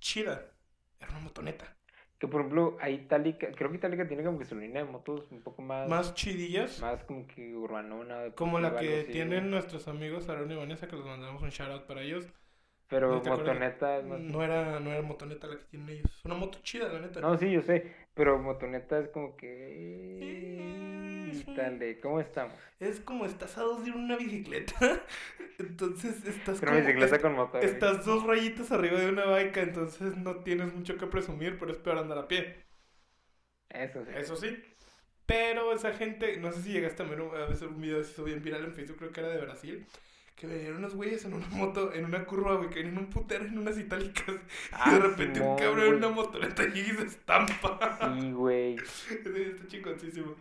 chida. Era una motoneta. Que por ejemplo, ahí Itálica, creo que Itálica tiene como que su línea de motos un poco más, Más chidillas. más como que urbanona. Como la que así, tienen nuestros amigos Aaron y Vanessa, que les mandamos un shout out para ellos. Pero ¿no motoneta es más... No era, no era motoneta la que tienen ellos. Una moto chida, la neta. No, sí, yo sé, pero motoneta es como que... Quítale, ¿cómo estamos? Es como estás a dos de una bicicleta. Entonces estás Pero como. bicicleta con motor. Estás dos rayitas arriba de una bike, entonces no tienes mucho que presumir, pero es peor andar a pie. Eso sí. Eso sí. Pero esa gente, no sé si llegaste a ver un, a veces un video se hizo bien viral en Facebook, creo que era de Brasil, que venían unos güeyes en una moto, en una curva, güey, que venían un putero en unas itálicas. y Ah, de repente un cabrón en una motoreta y se estampa. Sí, güey. Está chingoncísimo.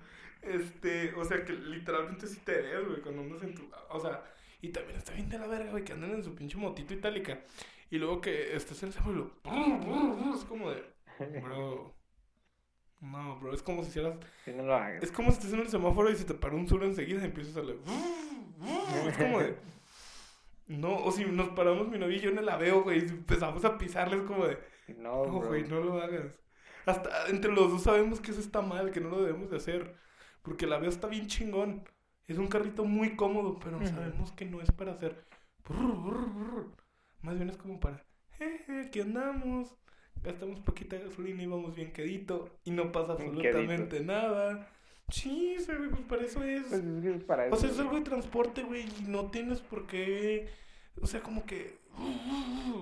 Este, o sea que literalmente sí te ves, güey, cuando andas en tu. O sea, y también está bien de la verga, güey, que andan en su pinche motito itálica. Y luego que estés en el semáforo, es como de. Bro. No, bro, es como si hicieras. Si no lo hagas. Es como si estés en el semáforo y se te para un sur enseguida y empiezas a leer. Es como de. No, o si nos paramos mi novia y yo en el aveo, güey, y empezamos a pisarles como de. No, No, bro. güey, no lo hagas. Hasta entre los dos sabemos que eso está mal, que no lo debemos de hacer. Porque el aveo está bien chingón. Es un carrito muy cómodo, pero sabemos que no es para hacer. brr, brr, brr. Más bien es como para. Jeje, aquí andamos. Gastamos poquita gasolina y vamos bien quedito. Y no pasa absolutamente nada. Sí, pues para eso es. Pues es que es para eso. O sea, es güey. algo de transporte, güey, y no tienes por qué. O sea, como que.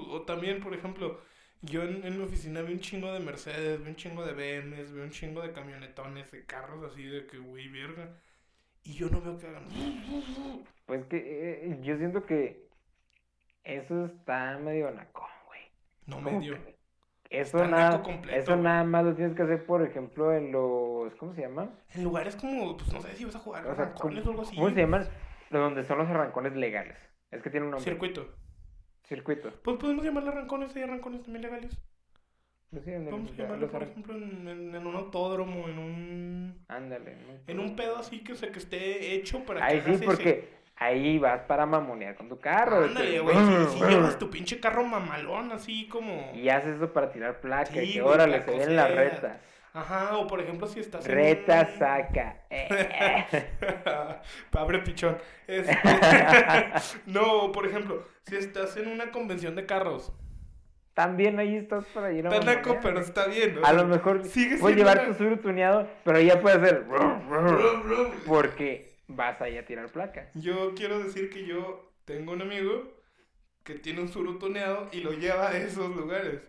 O también, por ejemplo, yo en, en mi oficina veo un chingo de Mercedes, veo un chingo de BMs, veo un chingo de camionetones, de carros así de que, güey, verga. Y yo no veo que hagan. Pues que eh, yo siento que eso está medio nacón, güey. No medio. Eso nada, completo, eso güey. nada más lo tienes que hacer, por ejemplo, en los, ¿cómo se llama? En lugares como, pues no sé si vas a jugar O sea, arrancones ¿cómo, o algo así. cómo se llaman? Donde son los arrancones legales. Es que tiene un nombre. Circuito. Circuito. Pues podemos llamarle arrancones, hay arrancones también legales. Pues sí, en el- Vamos a llamarle, por ejemplo, en, en- en un autódromo, en un. Ándale. ¿no? En un pedo así que, o sea, que esté hecho para Ahí que sí, hagas ese- porque ahí vas para mamonear con tu carro. Ándale, güey, si, si llevas tu pinche carro mamalón así como... Y haces eso para tirar placa. Sí, y que órale, se ven las retas. Ajá, o por ejemplo si estás en Reta saca. Abre pichón. Este, no, por ejemplo, si estás en una convención de carros. También ahí estás para ir a Está naco, pero está bien. o A lo mejor sigue puedes llevar una- tu sur tuneado, pero ya puedes hacer. Porque vas ahí a tirar placa. Yo quiero decir que yo tengo un amigo que tiene un suru tuneado y lo lleva a esos lugares.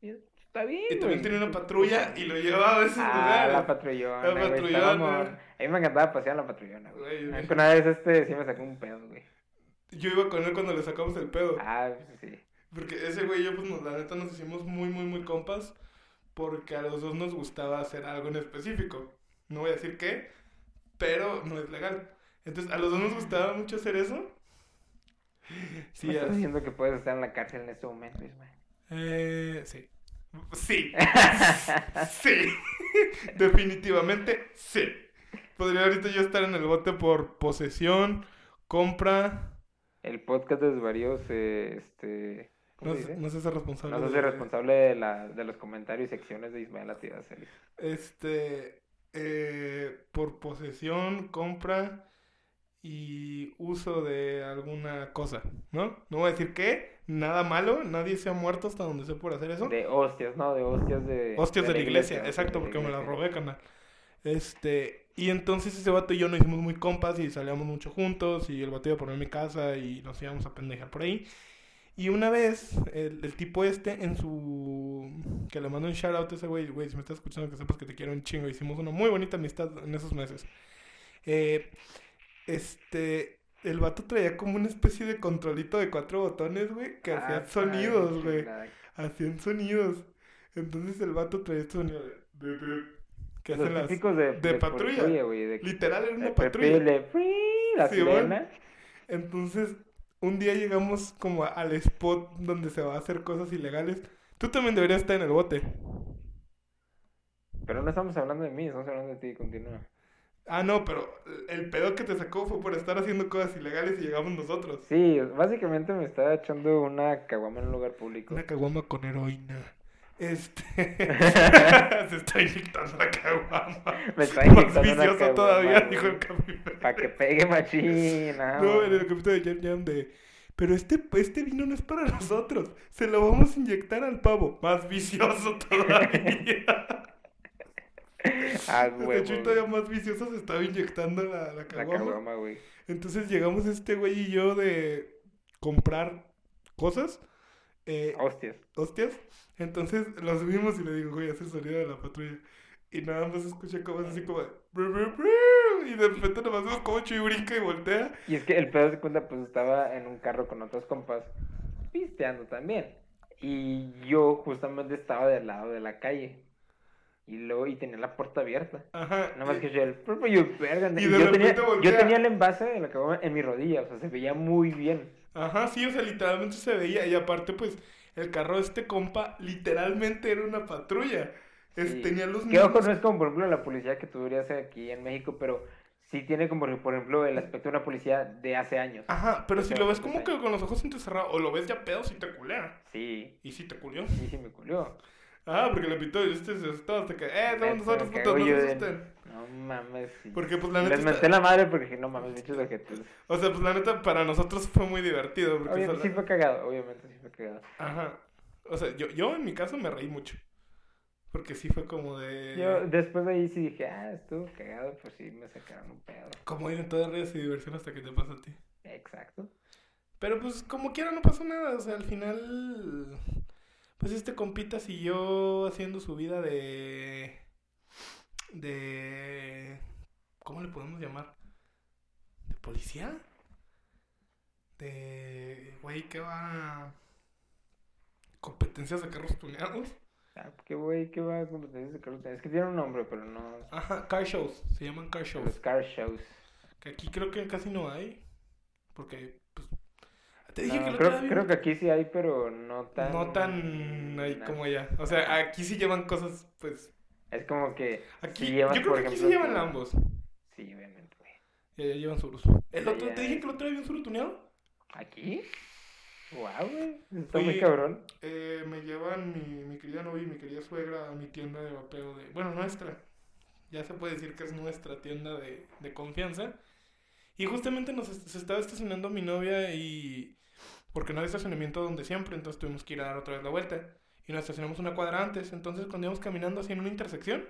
Y Está bien. Y también güey. tiene una patrulla y lo lleva a esos Ah, lugares. la patrullona. La patrullona. A mí me encantaba pasear la patrullona, güey. Una vez este sí me sacó un pedo, güey. Yo iba con él cuando le sacamos el pedo. Ah, pues sí. Porque ese güey y yo, pues nos- la neta nos hicimos muy, muy, muy compas. Porque a los dos nos gustaba hacer algo en específico. No voy a decir qué, pero no es legal. Entonces, a los dos nos gustaba mucho hacer eso. Sí, me estás diciendo que puedes estar en la cárcel en este momento, Ismael. eh, sí. Sí. sí. Definitivamente sí. Podría ahorita yo estar en el bote por posesión, compra. El podcast de desvaríos, eh, este... ¿Cómo No, se no se hace responsable. No se hace de- responsable de, la, de los comentarios y secciones de Ismael Atidas. Este, eh, por posesión, compra y uso de alguna cosa, ¿no? No voy a decir qué, nada malo, nadie se ha muerto hasta donde sé por hacer eso. De hostias, ¿no? De hostias de... Hostias de la iglesia, exacto, porque me la robé, canal. Este, y entonces ese vato y yo nos hicimos muy compas y salíamos mucho juntos y el vato iba a poner mi casa y nos íbamos a pendejar por ahí. Y una vez, el, el tipo este, en su... Que le mando un shout out a ese güey, güey, si me estás escuchando, que sepas que te quiero un chingo. Hicimos una muy bonita amistad en esos meses. Eh, este... El vato traía como una especie de controlito de cuatro botones, güey, que Ah, hacían sonidos, güey. Hacían sonidos. Entonces el vato traía este sonido de... de- de- que Los hacen las... típicos de, de patrulla. Literal era una patrulla. de la Sí. Entonces, un día llegamos como al spot donde se va a hacer cosas ilegales. Tú también deberías estar en el bote. Pero no estamos hablando de mí, estamos hablando de ti, continúa. Ah, no, pero el pedo que te sacó fue por estar haciendo cosas ilegales y llegamos nosotros. Sí, básicamente me estaba echando una caguama en un lugar público. Una caguama con heroína. Este. se está inyectando la caguama. Me está Más inyectando una vicioso todavía, dijo el capitán. Para que pegue machina. No, en el capítulo de Jam Jam de. Pero este, este vino no es para nosotros. Se lo vamos a inyectar al pavo. Más vicioso todavía. Ah, De huevo. hecho, todavía más vicioso se estaba inyectando la, la La caguama. güey. Entonces llegamos este güey y yo de comprar cosas, eh, Hostias. hostias. Entonces lo subimos y le digo, güey, hace el sonido de la patrulla. Y nada más escuché como es así como de... Y de repente nada más vemos como Chuy brinca y voltea. Y es que el pedo de cuenta, pues estaba en un carro con otros compas, pisteando también. Y yo justamente estaba del lado de la calle. Y luego, y tenía la puerta abierta. Ajá. Nada más que yo, el propio yo, verga, Y y de yo, tenía, yo el envase de la caguama en mi rodilla, o sea, se veía muy bien. Ajá, sí, o sea, literalmente se veía. Y aparte, pues, el carro de este compa literalmente era una patrulla. Es- Sí. tenía los Que ojo, no es como por ejemplo la policía que tú dirías aquí en México, pero sí tiene como por ejemplo el aspecto de una policía de hace años. Ajá, pero si lo ves como que con los ojos entrecerrados o lo ves ya pedo, sí te culea. Sí, Y sí te culió. sí, sí me culió. Ah, porque le pitó y este se asustó hasta que, eh, somos nosotros, Me putos, no se de- asusten. No mames. Porque, pues, la neta. Les menté la madre porque dije, no mames, bichos objetos. O sea, pues, la neta, para nosotros fue muy divertido. Porque, o sea, Obviamente sí fue cagado, obviamente sí fue cagado. Ajá. O sea, yo, yo en mi caso me reí mucho. Porque sí fue como de. Yo después de ahí sí dije, ah, estuvo cagado, pues sí me sacaron un pedo. Como ir en todas redes y diversión hasta que te pasa a ti. Exacto. Pero pues como quiera no pasó nada, o sea, al final pues este compita siguió haciendo su vida de de ¿cómo le podemos llamar? ¿De policía? De güey que va competencias de carros tuneados. Ah, qué güey, qué va competencias de carros. Es que tiene un nombre, pero no. Ajá, car shows, se llaman car Los shows. car shows. Que aquí creo que casi no hay porque te dije No, que creo, creo que aquí sí hay, pero no tan. No tan ahí no. como allá. O sea, aquí sí llevan cosas, pues. Es como que. Aquí, si llevas, yo creo que aquí sí llevan ambos. Sí, obviamente, güey. Y allá llevan surus. El otro, te dije que el otro día vi un suru tuneado. ¿Aquí? Wow, güey. Está muy cabrón. Eh, me llevan mi, mi querida novia y mi querida suegra a mi tienda de vapeo de. Bueno, nuestra. Ya se puede decir que es nuestra tienda de, de confianza. Y justamente nos se estaba estacionando mi novia y. Porque no hay estacionamiento donde siempre, entonces tuvimos que ir a dar otra vez la vuelta. Y nos estacionamos una cuadra antes, entonces cuando íbamos caminando así en una intersección.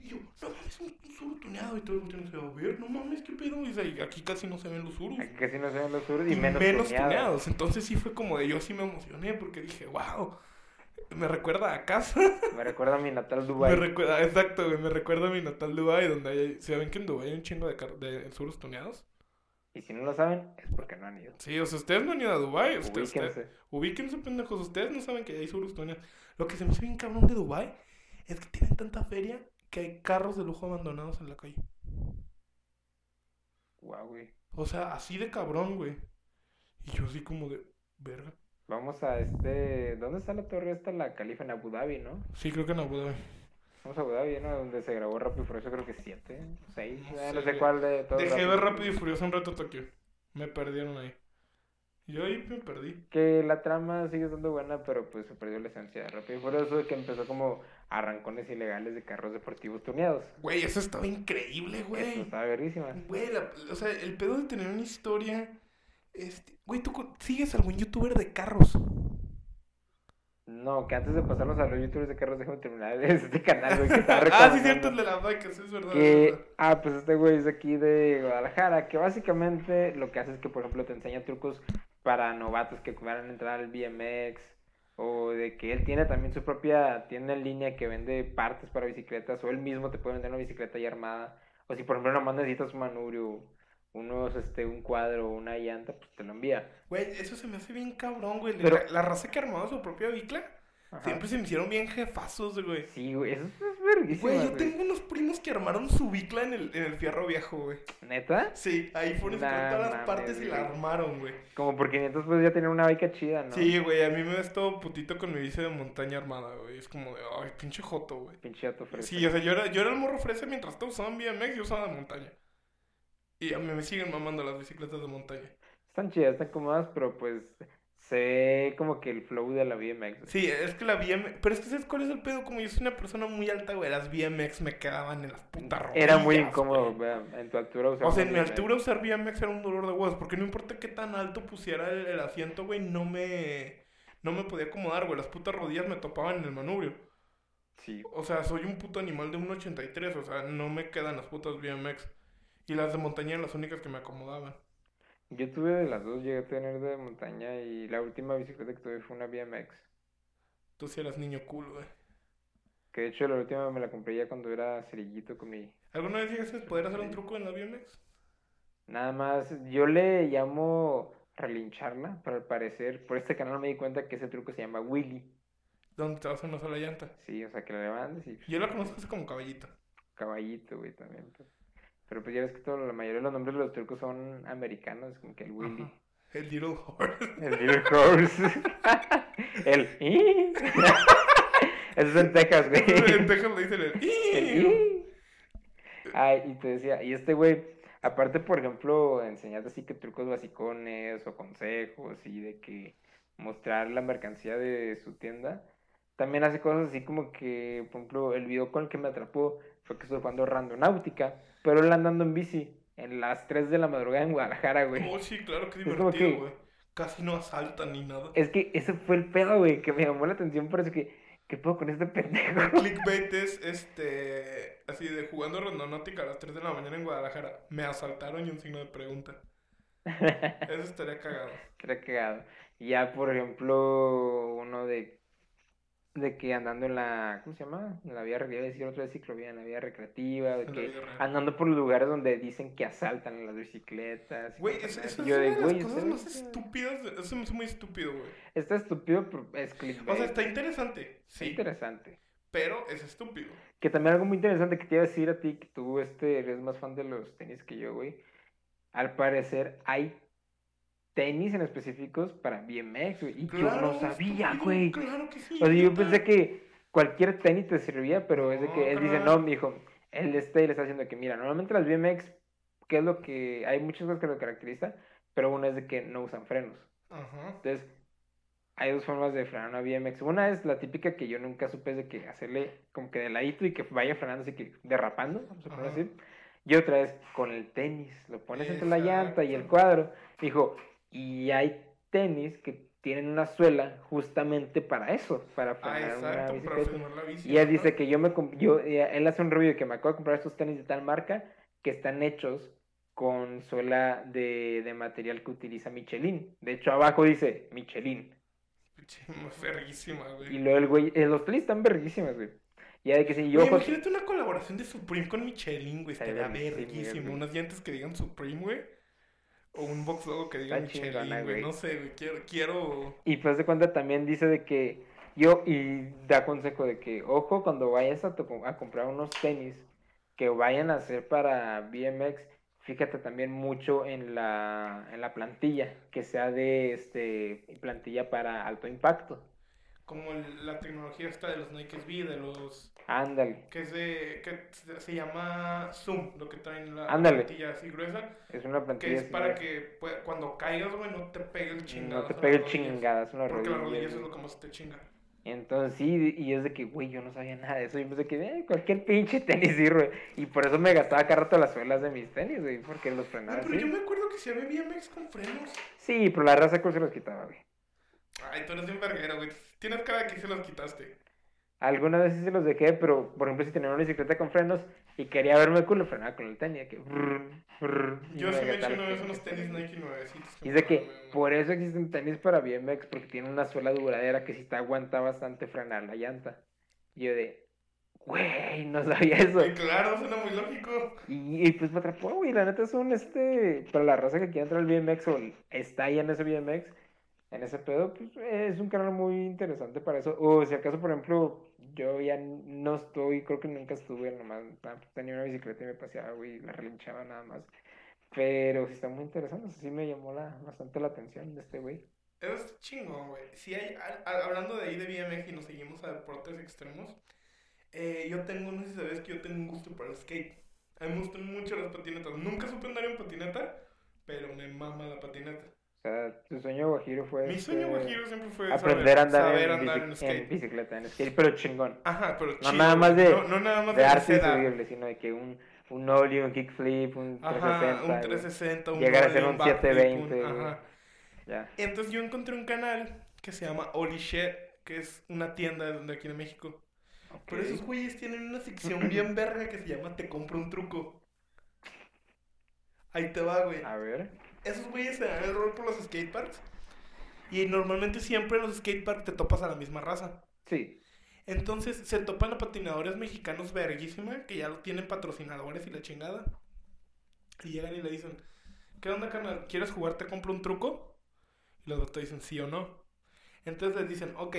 Y yo, no mames, un, un suru tuneado. Y todos volteando a ver, no mames, qué pedo. Y dice, aquí casi no se ven los surus Aquí casi no se ven los surdos y, y menos, menos, tuneados. tuneados. Entonces sí fue como de yo sí me emocioné porque dije, wow, me recuerda a casa. Me recuerda a mi natal me Dubai. recuerda, exacto, güey, me recuerda a mi natal Dubai donde hay, ¿se ven que en Dubai hay un chingo de, de surus tuneados? Y si no lo saben, es porque no han ido. Sí, o sea, ustedes no han ido a Dubai, ustedes, Ubíquense. ubíquense pendejos, ustedes no saben que hay tuneados. Lo que se me hace bien cabrón de Dubai es que tienen tanta feria que hay carros de lujo abandonados en la calle. Wow, güey. O sea, así de cabrón, güey. Y yo así como de, verga. Vamos a este. ¿Dónde está la torre esta? La Califa en Abu Dhabi, ¿no? Sí, creo que en Abu Dhabi. Vamos a Abu Dhabi, ¿no? Donde se grabó Rápido y Furioso, creo que siete, seis. No eh, sé, No sé güey. cuál de todos. Dejé de ver Rápido y Furioso un rato Tokio. Me perdieron ahí. Yo ahí me perdí. Que la trama sigue siendo buena, pero pues se perdió la esencia de Rápido y Furioso, que empezó como arrancones ilegales de carros deportivos tuneados. Güey, eso estaba increíble, Eso güey. estaba verguísima. Güey, la- o sea, el pedo de tener una historia. Este, güey, ¿tú sigues a algún youtuber de carros? No, que antes de pasarnos a los youtubers de carros, déjame terminar este canal, güey, que estaba ah, sí, cierto, el de la vaca, sí, es verdad. es verdad. ah, pues este güey es de aquí de Guadalajara, que básicamente lo que hace es que, por ejemplo, te enseña trucos para novatos que a entrar al BMX, o de que él tiene también su propia tienda en línea que vende partes para bicicletas, o él mismo te puede vender una bicicleta ya armada, o si por ejemplo nomás necesitas un manubrio, unos, este, un cuadro, una llanta, pues te lo envía. Güey, eso se me hace bien cabrón, güey. Pero- La, la raza que armaba su propia bicla, Ajá. siempre se me hicieron bien jefazos, güey. Sí, güey, eso es verguísima, Güey, yo güey. tengo unos primos que armaron su bicla en el, en el fierro viejo, güey. ¿Neta? Sí, ahí fueron Nah, todas las partes y la armaron, güey. Como por 500 pues ya tener una bica chida, ¿no? Sí, güey, a mí me ves todo putito con mi bici de montaña armada, güey. Es como de, ay, pinche joto, güey. Pinche auto fresa. Sí, o sea, yo era, yo era el morro fresa mientras todos usaban BMX, yo usaba de montaña. Y a mí me siguen mamando las bicicletas de montaña. Están chidas, están cómodas, pero pues ve como que el flow de la BMX. Sí, es que la BMX... Pero es que ¿sabes cuál es el pedo? Como yo soy una persona muy alta, güey, las BMX me quedaban en las putas rodillas, Era muy güey. incómodo, vea, en tu altura usar O sea, en mi BMX. altura usar BMX era un dolor de huevos, porque no importa qué tan alto pusiera el, el asiento, güey, no me... No me podía acomodar, güey. Las putas rodillas me topaban en el manubrio. Sí. O sea, soy un puto animal de 1.83, o sea, no me quedan las putas BMX. Y las de montaña eran las únicas que me acomodaban. Yo tuve de las dos, llegué a tener de montaña y la última bicicleta que tuve fue una BMX. Tú sí eras niño cool, güey. Que de hecho la última me la compré ya cuando era cerillito con mi... ¿Alguna vez llegaste a poder hacer un truco en la BMX? Nada más, yo le llamo relincharla, pero al parecer, por este canal me di cuenta que ese truco se llama Willy. ¿Dónde te vas a una sola llanta? Sí, o sea, que la levantes y Yo la conozco así como caballito. caballito, güey, también. pues. Pero pues ya ves que todo, la mayoría de los nombres de los trucos son americanos, como que el Willy. Ajá. El Little Horse. El Little Horse. el... Eso es en Texas, güey. en Texas le dicen el... El- Ay, y te decía, y este güey, aparte, por ejemplo, enseñarte así que trucos basicones o consejos y de que mostrar la mercancía de su tienda, también hace cosas así como que, por ejemplo, el video con el que me atrapó fue que jugando Randonáutica, pero él andando en bici en las 3 de la madrugada en Guadalajara, güey. Oh, sí, claro, qué Es divertido, que- güey. Casi no asaltan ni nada. Es que ese fue el pedo, güey, que me llamó la atención por eso que, ¿qué puedo con este pendejo? Clickbait es, este, así de jugando Rondonáutica a las 3 de la mañana en Guadalajara. Me asaltaron y un signo de pregunta. Eso estaría cagado. Era cagado. Ya, por ejemplo, uno de, de que andando en la, ¿cómo se llama? En la vía, iba a decir otra vez ciclovía, en la vía recreativa, de que andando por lugares donde dicen que asaltan las bicicletas. Güey, eso, es una de, de las cosas ¿ustedes más estúpidas. Eso hace muy estúpido, güey. Está estúpido, pero es O clickbait. sea, está interesante, Está sí, interesante. pero es estúpido. Que también algo muy interesante que te iba a decir a ti, que tú este, eres más fan de los tenis que yo, güey. Al parecer hay tenis en específicos para BMX, güey. Y yo no sabía, güey. Claro que sí. O sea, yo pensé que cualquier tenis te servía, pero es de que él dice, no, mijo, él este le está diciendo que, mira, normalmente las BMX, ¿qué es lo que, hay muchas cosas que lo caracteriza, pero una es de que no usan frenos. Ajá. Entonces, hay dos formas de frenar una BMX. Una es la típica que yo nunca supe es de que hacerle como que de ladito y que vaya frenando así que derrapando, vamos a poner así. Y otra es con el tenis, lo pones entre la llanta y el cuadro. Dijo, y hay tenis que tienen una suela justamente para eso, para Ah, una para la bici. Y él ajá. dice que yo me yo eh, él hace un review que me acabo de comprar estos tenis de tal marca que están hechos con suela de, de material que utiliza Michelin. De hecho, abajo dice Michelin. Verguísima, Y güey. luego el güey, eh, los tenis están verguísimas, güey. Ya de que sí, yo imagínate una colaboración de Supreme con Michelin, güey. Estaría verguísima. Unas llantas que digan Supreme, güey. O un box logo que diga Está Michelin, güey. No sé, güey. Quiero, quiero... Y pues de cuenta también dice de que yo, y da consejo de que, ojo, cuando vayas a, to- a comprar unos tenis que vayan a ser para BMX, fíjate también mucho en la, en la plantilla, que sea de este plantilla para alto impacto. Como la tecnología esta de los Nike SB, de los... Ándale, Que es de... Que se se llama Zoom, lo que traen la Ándale. plantilla así gruesa. es una Que plantilla es así, para ¿no? que pues, cuando caigas, güey, no te pegue el chingado. no te pegue el chingadas en las Porque las rodillas, rodillas es lo que más te chinga. Entonces sí, y es de que, güey, yo no sabía nada de eso. Y pensé que eh, cualquier pinche tenis sirve. Y por eso me gastaba cada rato las suelas de mis tenis, güey, porque los frenaba Güey, pero yo me acuerdo que se había BMX con frenos. Sí, pero la raza que se los quitaba, güey. Ay, tú eres un verguero, güey. Tienes cara de que se los quitaste. Alguna vez sí se los dejé, pero por ejemplo, si tenía una bicicleta con frenos y quería verme cool, lo frenaba con el tenis. Que... brr, brr, y Yo sí me eché gastaba una vez unos tenis. Nike nuevecitos. Y es de que por eso existen tenis para BMX, porque tienen una suela duradera que si te aguanta bastante frenar la llanta. Y yo de, güey, no sabía eso. Claro, suena muy lógico. Y, y pues me atrapó, güey. La neta es un este. Para la raza que quiere entrar al BMX o está ahí en ese BMX, en ese pedo, pues es un canal muy interesante para eso. O si acaso, por ejemplo, yo ya no estoy, creo que nunca estuve, nomás ah, tenía una bicicleta y me paseaba, güey, la relinchaba nada más. Pero sí está muy interesante, o sea, sí me llamó la, bastante la atención de este güey. Eso es chingón, güey. Si hay, hablando de ahí de BMX y nos seguimos a deportes extremos, eh, yo tengo, no sé si sabes que yo tengo un gusto para el skate. A mí me gustan mucho las patinetas. Nunca supe andar en patineta, pero me mama la patineta. O sea, tu sueño guajiro fue Mi sueño este, guajiro siempre fue aprender a andar, saber en, andar en en skate. bicicleta, en skate, pero chingón. Ajá, pero No chido, nada más de- no, no nada más de de arte seda. insubible, sino de que un, un ollie, un kickflip, un 360. Ajá, un güey. 360, un Llegar a ser un 720, un- güey. Ajá. Ya. Entonces yo encontré un canal que se llama Holy Shit, que es una tienda de aquí en México. Pero esos güeyes tienen una sección bien verga que se llama Te compro un truco. Ahí te va, güey. A ver. Esos güeyes se dan el rol por los skateparks. Y normalmente siempre en los skateparks te topas a la misma raza. Sí. Entonces se topan a patinadores mexicanos verguísima, que ya lo tienen patrocinadores y la chingada. Y llegan y le dicen, ¿qué onda, carnal? ¿Quieres jugar? ¿Te compro un truco? Y los vatos dicen sí o no. Entonces les dicen, ok,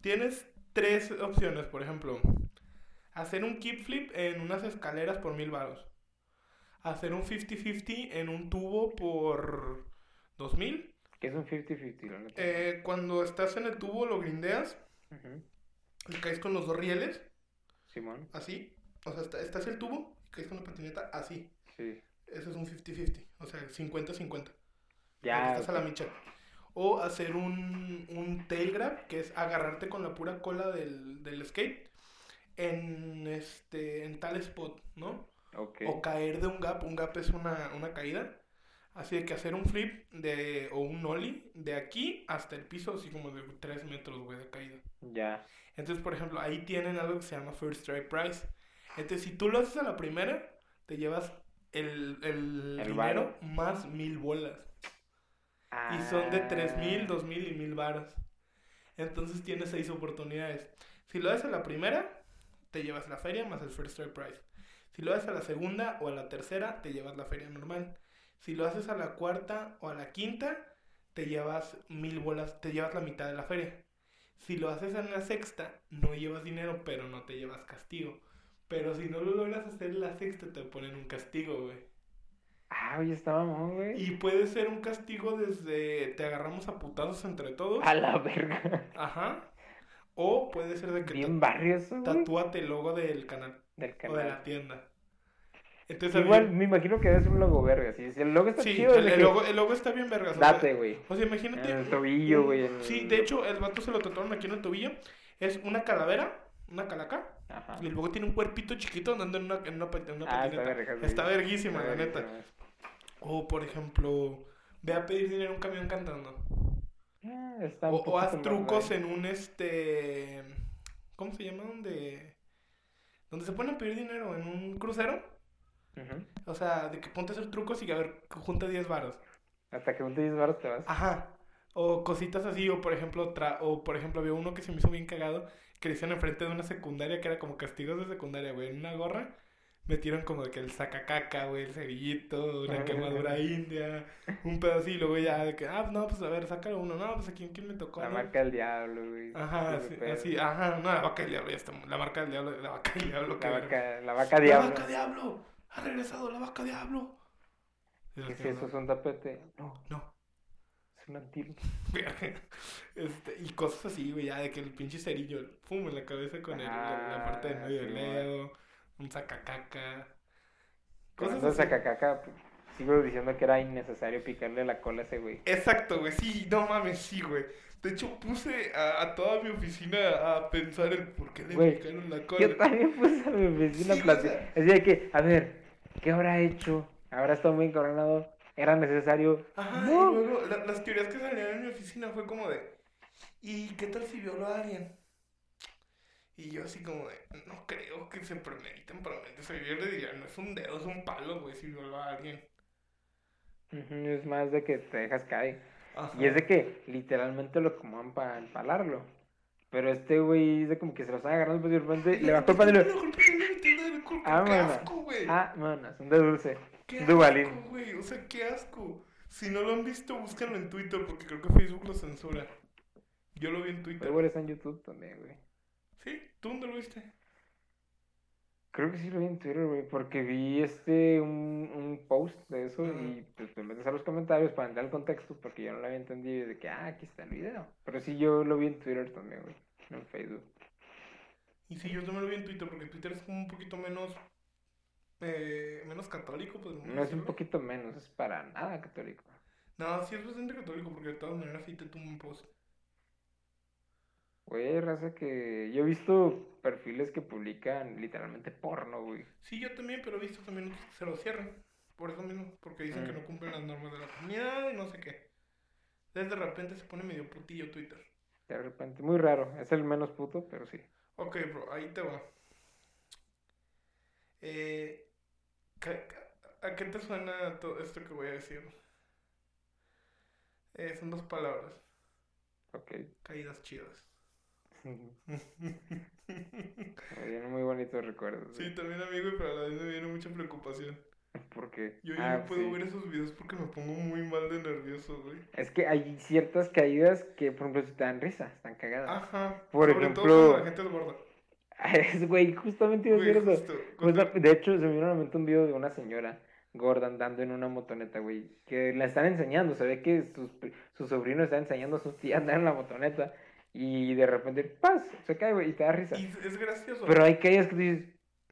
tienes tres opciones, por ejemplo. Hacer un kickflip en unas escaleras por mil varos. Hacer un 50-50 en un tubo por dos mil. ¿Qué es un 50-50? la neta? Eh, cuando estás en el tubo lo grindeas Ujú. y caes con los dos rieles, Simón. así. O sea, está- estás el tubo y caes con la patineta así. Sí. Ese es un 50-50. O sea, 50-50. Ya. Estás a la micha. O hacer un, un tail grab, que es agarrarte con la pura cola del, del skate en, este, en tal spot, ¿no? O caer de un gap. Un gap es una, una caída. Así que hacer un flip de, o un ollie de aquí hasta el piso, así como de 3 metros, güey, de caída. Ya. Entonces, por ejemplo, ahí tienen algo que se llama First Strike Price. Entonces, si tú lo haces a la primera, te llevas el, el, El dinero más mil bolas. Y son de tres mil, Ah. dos mil y mil varos. Entonces tienes seis oportunidades. Si lo haces a la primera, te llevas la feria más el First Strike Price. Si lo haces a la segunda o a la tercera, te llevas la feria normal. Si lo haces a la cuarta o a la quinta, te llevas mil bolas, te llevas la mitad de la feria. Si lo haces en la sexta, no llevas dinero, pero no te llevas castigo. Pero si no lo logras hacer en la sexta, te ponen un castigo, güey. Ah, oye, está mamón, güey. Y puede ser un castigo desde te agarramos a putazos entre todos. A la verga. Ajá. O puede ser de que Bien barrio eso, tatúate el logo del canal Del o de canal. la tienda. Entonces, Igual, había- me imagino que es un logo verga. Si el logo está sí, chido, el, el logo, el logo está bien sea, Date, güey. O sea, imagínate. En el tobillo, güey, en Sí, de hecho, el vato se lo tatuaron aquí en el tobillo. Es una calavera, una calaca. Ajá. Y luego tiene un cuerpito chiquito andando en una, en una, en una Ah, está verga. Está verguísima, Está la neta. O, por ejemplo, ve a pedir dinero a un camión cantando. Ah, está O, o haz trucos en un este. ¿Cómo se llama? Donde. Donde se ponen a pedir dinero en un crucero. O sea, de que ponte a hacer trucos y a ver, junta 10 varos. Hasta que un 10 baros te vas. Ajá. O cositas así, o por ejemplo, tra o por ejemplo, había uno que se me hizo bien cagado, que le hicieron enfrente de una secundaria, que era como castigos de secundaria, güey, en una gorra. Metieron como de que el sacacaca, güey, el cerillito, una quemadura india, un pedazo y luego ya de que, ah, no, pues a ver, sácalo uno, no, pues a quién, quién me tocó, La no? marca del diablo, güey. Ajá, Ese así, pedo. así, ajá, no, la vaca del diablo, ya está, la marca del diablo, la vaca del diablo, La vaca, la vaca ¡La diablo. vaca diablo! ¡Ha regresado la vaca diablo! ¿Qué es eso? ¿Es un tapete? No, No, es un antilo. este, y cosas así, güey, ya de que el pinche cerillo, pum, en la cabeza con el, la, la parte Ah, medio del sí, dedo, un sacacaca. Cosas Cosas así. cacaca, sigo diciendo que era innecesario picarle la cola a ese güey. Exacto, güey, sí, no mames, sí, güey. De hecho, puse a, a toda mi oficina a pensar el por qué le Güey, picaron la cola. Yo también puse a mi Sí, a platicar. Así de que, a ver, ¿qué habrá hecho? ¿Habrá estado muy encoronado? ¿Era necesario? Ajá, No. y luego la- las teorías que salían en mi oficina fue como de, ¿y qué tal si violó a alguien? Y yo así como de, no creo que se premediten probablemente. O sea, yo le diría, no es un dedo, es un palo, güey, si violó a alguien. Es más de que te dejas caer. Ajá. Y es de que literalmente lo acomodan para empalarlo. Pero este güey es de como que se lo están agarrando pues, de repente le bajó el pan y le... Ah, ¡Qué mana. asco, güey! Ah, manas, un de dulce. ¡Qué Dubalín. asco, güey! O sea, qué asco. Si no lo han visto, búscanlo en Twitter, porque creo que Facebook lo censura. Yo lo vi en Twitter. Pero está en YouTube también, güey. ¿Sí? ¿Tú dónde lo viste? Creo que sí lo vi en Twitter, güey, porque vi este un, un post de eso y pues te metes a los comentarios para entrar al contexto porque yo no lo había entendido y de que, ah, aquí está el video. Pero sí, yo lo vi en Twitter también, güey, no en Facebook. Y sí, yo también lo vi en Twitter, porque Twitter es como un poquito menos. Eh, menos católico, pues. No es un poquito menos, es para nada católico. No, sí es bastante católico, porque de todas maneras sí te tumba un post. Güey, raza que yo he visto perfiles que publican literalmente porno, güey. Sí, yo también, pero he visto también otros que se lo cierran. Por eso mismo, porque dicen que Mm. no cumplen las normas de la comunidad y no sé qué. Entonces de repente se pone medio putillo Twitter. De repente, muy raro, es el menos puto, pero sí. Ok, bro, ahí te va. Eh, ¿A qué te suena todo esto que voy a decir? Eh, son dos palabras. Ok. Caídas chidas. Me vienen muy bonitos recuerdos. Sí, güey. también amigo, pero a la vez me viene mucha preocupación. ¿Por qué? Yo ya Ah, no puedo sí. ver esos videos porque me pongo muy mal de nervioso, güey. Es que hay ciertas caídas que, por ejemplo, si te dan risa, están cagadas. Ajá. Por sobre ejemplo- todo la gente es gorda. Es, güey, justamente iba a Güey, decir eso. Pues, de hecho, se me vino a la mente un video de una señora gorda andando en una motoneta, güey, que la están enseñando. Se ve que sus, su sobrino está enseñando a sus tías a andar en la motoneta y de repente, ¡paz! Se cae, güey, y te da risa. Y es gracioso. Pero hay caídas que dices,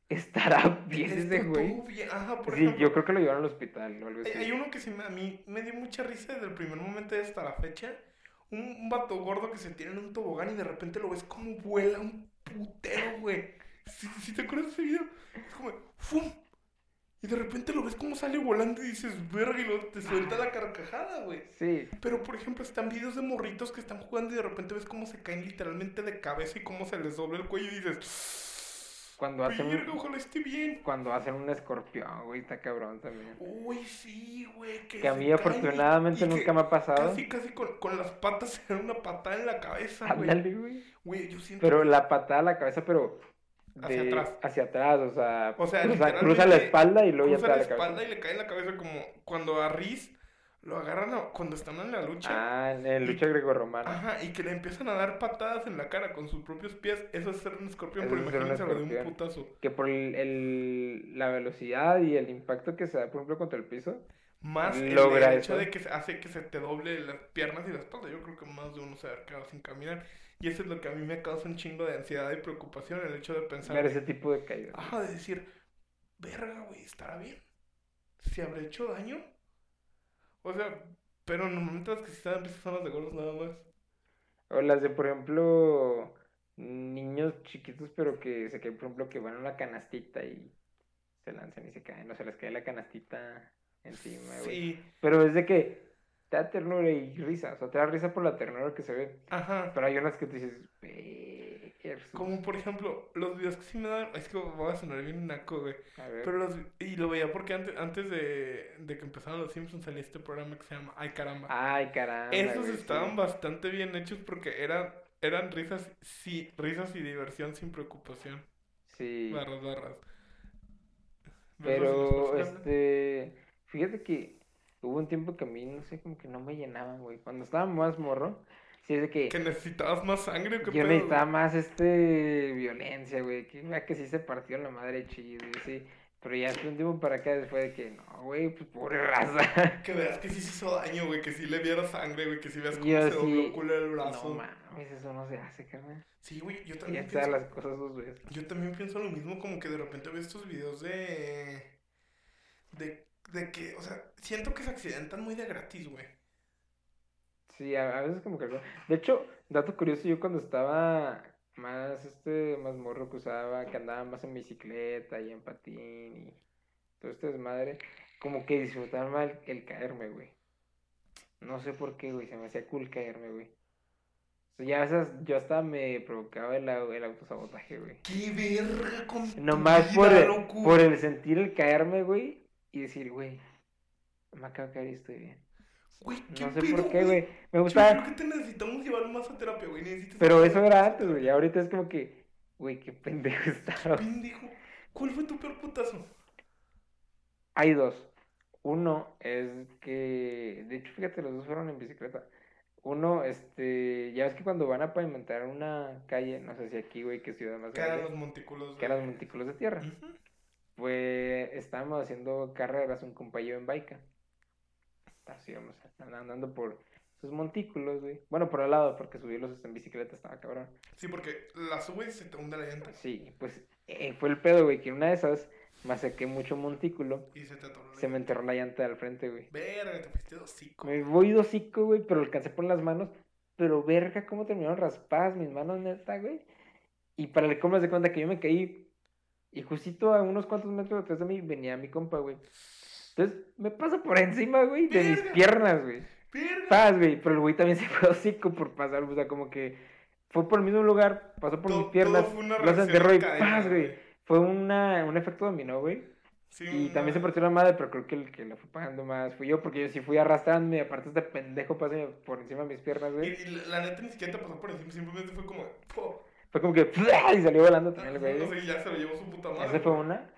¿estará bien ese güey? Ajá, por Sí, ejemplo. yo creo que lo llevaron al hospital o algo así. hay uno que sí me- a mí me dio mucha risa desde el primer momento hasta la fecha. Un, un vato gordo que se tiene en un tobogán y de repente lo ves como vuela un putero, güey. Si te acuerdas de ese video? Es como, ¡fum! Y de repente lo ves como sale volando y dices, verga, y luego te suelta la carcajada, güey. Sí, Pero, por ejemplo, están videos de morritos que están jugando y de repente ves cómo se caen literalmente de cabeza y cómo se les dobla el cuello y dices, cuando hacen, verga, ojalá esté bien. cuando hacen un escorpión, güey, está cabrón también. Uy, sí, güey. Que, Que a mí afortunadamente nunca me ha pasado. Casi, casi con, con las patas se dan una patada en la cabeza, güey. Ándale, güey. Güey, yo siento. Pero la patada a la cabeza, pero. Hacia de- atrás. Hacia atrás, o sea. O sea, cruza, cruza la espalda y luego ya te da la la espalda y le cae en la cabeza como cuando a Riz lo agarran a- cuando están en la lucha. Ah, en el lucha grecorromana. Ajá, y que le empiezan a dar patadas en la cara con sus propios pies. Eso es ser un escorpión, pero imagínense lo de un putazo. Que por el, el- la velocidad y el impacto que se da, por ejemplo, contra el piso. Más Logra el hecho eso. de que se hace que se te doble las piernas y la espalda. Yo creo que más de uno se ha quedado sin caminar. Y eso es lo que a mí me causa un chingo de ansiedad y preocupación, el hecho de pensar, Ver ese tipo de caídas. ajá, de decir, verga, güey, ¿estará bien? ¿Se habrá hecho daño? O sea, pero normalmente las que sí están son las de gordos nada más. O las de, por ejemplo, niños chiquitos, pero que se caen, por ejemplo, que van a una canastita y se lanzan y se caen. O se les cae la canastita encima, güey. Sí, Pero es de que te da ternura y risa. O sea, te da risa por la ternura que se ve. ajá. Pero hay unas que te dices. Como por ejemplo, los videos que sí me dan, es que voy a sonar bien naco, güey. A ver. Pero los, y lo veía porque antes, antes de, de que empezaran los Simpsons salía este programa que se llama Ay caramba. Ay, caramba. Esos güey, estaban sí. bastante bien hechos porque eran, eran risas, sí, risas y diversión sin preocupación. Sí. Barras, barras. Pero, este, fíjate que hubo un tiempo que a mí, no sé, como que no me llenaban, güey. Cuando estaba más morro, sí es de que Que necesitabas más sangre qué yo pedo, necesitaba más, este, violencia, güey. Que, vea que sí se partió la madre chido, y sí. Pero ya hace un tiempo para acá, después de que, no, güey, pues pobre raza. Que veas que sí se hizo daño, güey, que sí le viera sangre, güey, que sí veas cómo Yo se sí- dobló culo el brazo. No mames, eso no se hace, carnal. sí, güey, yo Ya también da pienso, las cosas dos veces. yo también pienso lo mismo, como que de repente veo estos videos de, de, de que, o sea, siento que se accidentan muy de gratis, güey. Sí, a, a veces como que... De hecho, dato curioso, yo cuando estaba más, este, más morro que usaba, que andaba más en bicicleta y en patín y todo este desmadre, como que disfrutaba más el, el caerme, güey. No sé por qué, güey, se me hacía cool caerme, güey. O sea, ya a veces yo hasta me provocaba el, el autosabotaje, güey. ¡Qué verga con tu Nomás vida, por el, por el sentir el caerme, güey, y decir, güey, me acabo de caer y estoy bien. Güey, ¿qué No sé pedo, por qué, güey. Me Yo gustaba... creo que te necesitamos llevar más a terapia, güey. Necesitas Pero eso era antes, güey. Ahorita es como que, güey, qué pendejo estaba. Pendejo. ¿Cuál fue tu peor putazo? Hay dos. Uno es que, de hecho, fíjate, los dos fueron en bicicleta. Uno, este, ya ves que cuando van a pavimentar una calle, no sé si aquí, güey, que ciudad más Que eran los grande, montículos. que eran los montículos de tierra. Ujú. Pues estábamos haciendo carreras, un compañero en baica. Así íbamos andando por sus montículos, güey. Bueno, por al lado, porque subirlos en bicicleta estaba cabrón. Sí, porque la subes y se te hunde la llanta. Sí, pues eh, fue el pedo, güey, que una de esas me acerqué mucho montículo. Y se te atoró Se me enterró la llanta del frente, güey. Verga, te fuiste de hocico. Me voy de hocico, güey, pero alcancé por las manos. Pero verga, cómo terminaron raspadas mis manos, neta, güey. Y para el cómo de cuenta que yo me caí. Y justito a unos cuantos metros detrás de mí venía mi compa, güey. Entonces me pasa por encima, güey, de mis piernas, güey. Paz, güey. Pero el güey también se fue hocico por pasar, o sea, como que fue por el mismo lugar, pasó por Todo- mis piernas, todo fue una lo reacción desenterró y en cadena, ¡paz, güey! Fue una, un efecto dominó, güey. Sí, Y una- también se partió la madre, pero creo que el que la fue pagando más fui yo, porque yo sí fui arrastrándome, aparte este pendejo pasó por encima de mis piernas, Y, güey. y la, la neta ni siquiera te pasó por encima, simplemente fue como. po. Fue como que y salió volando también el güey. No sé, ya se lo llevó su puta madre. Esa fue una.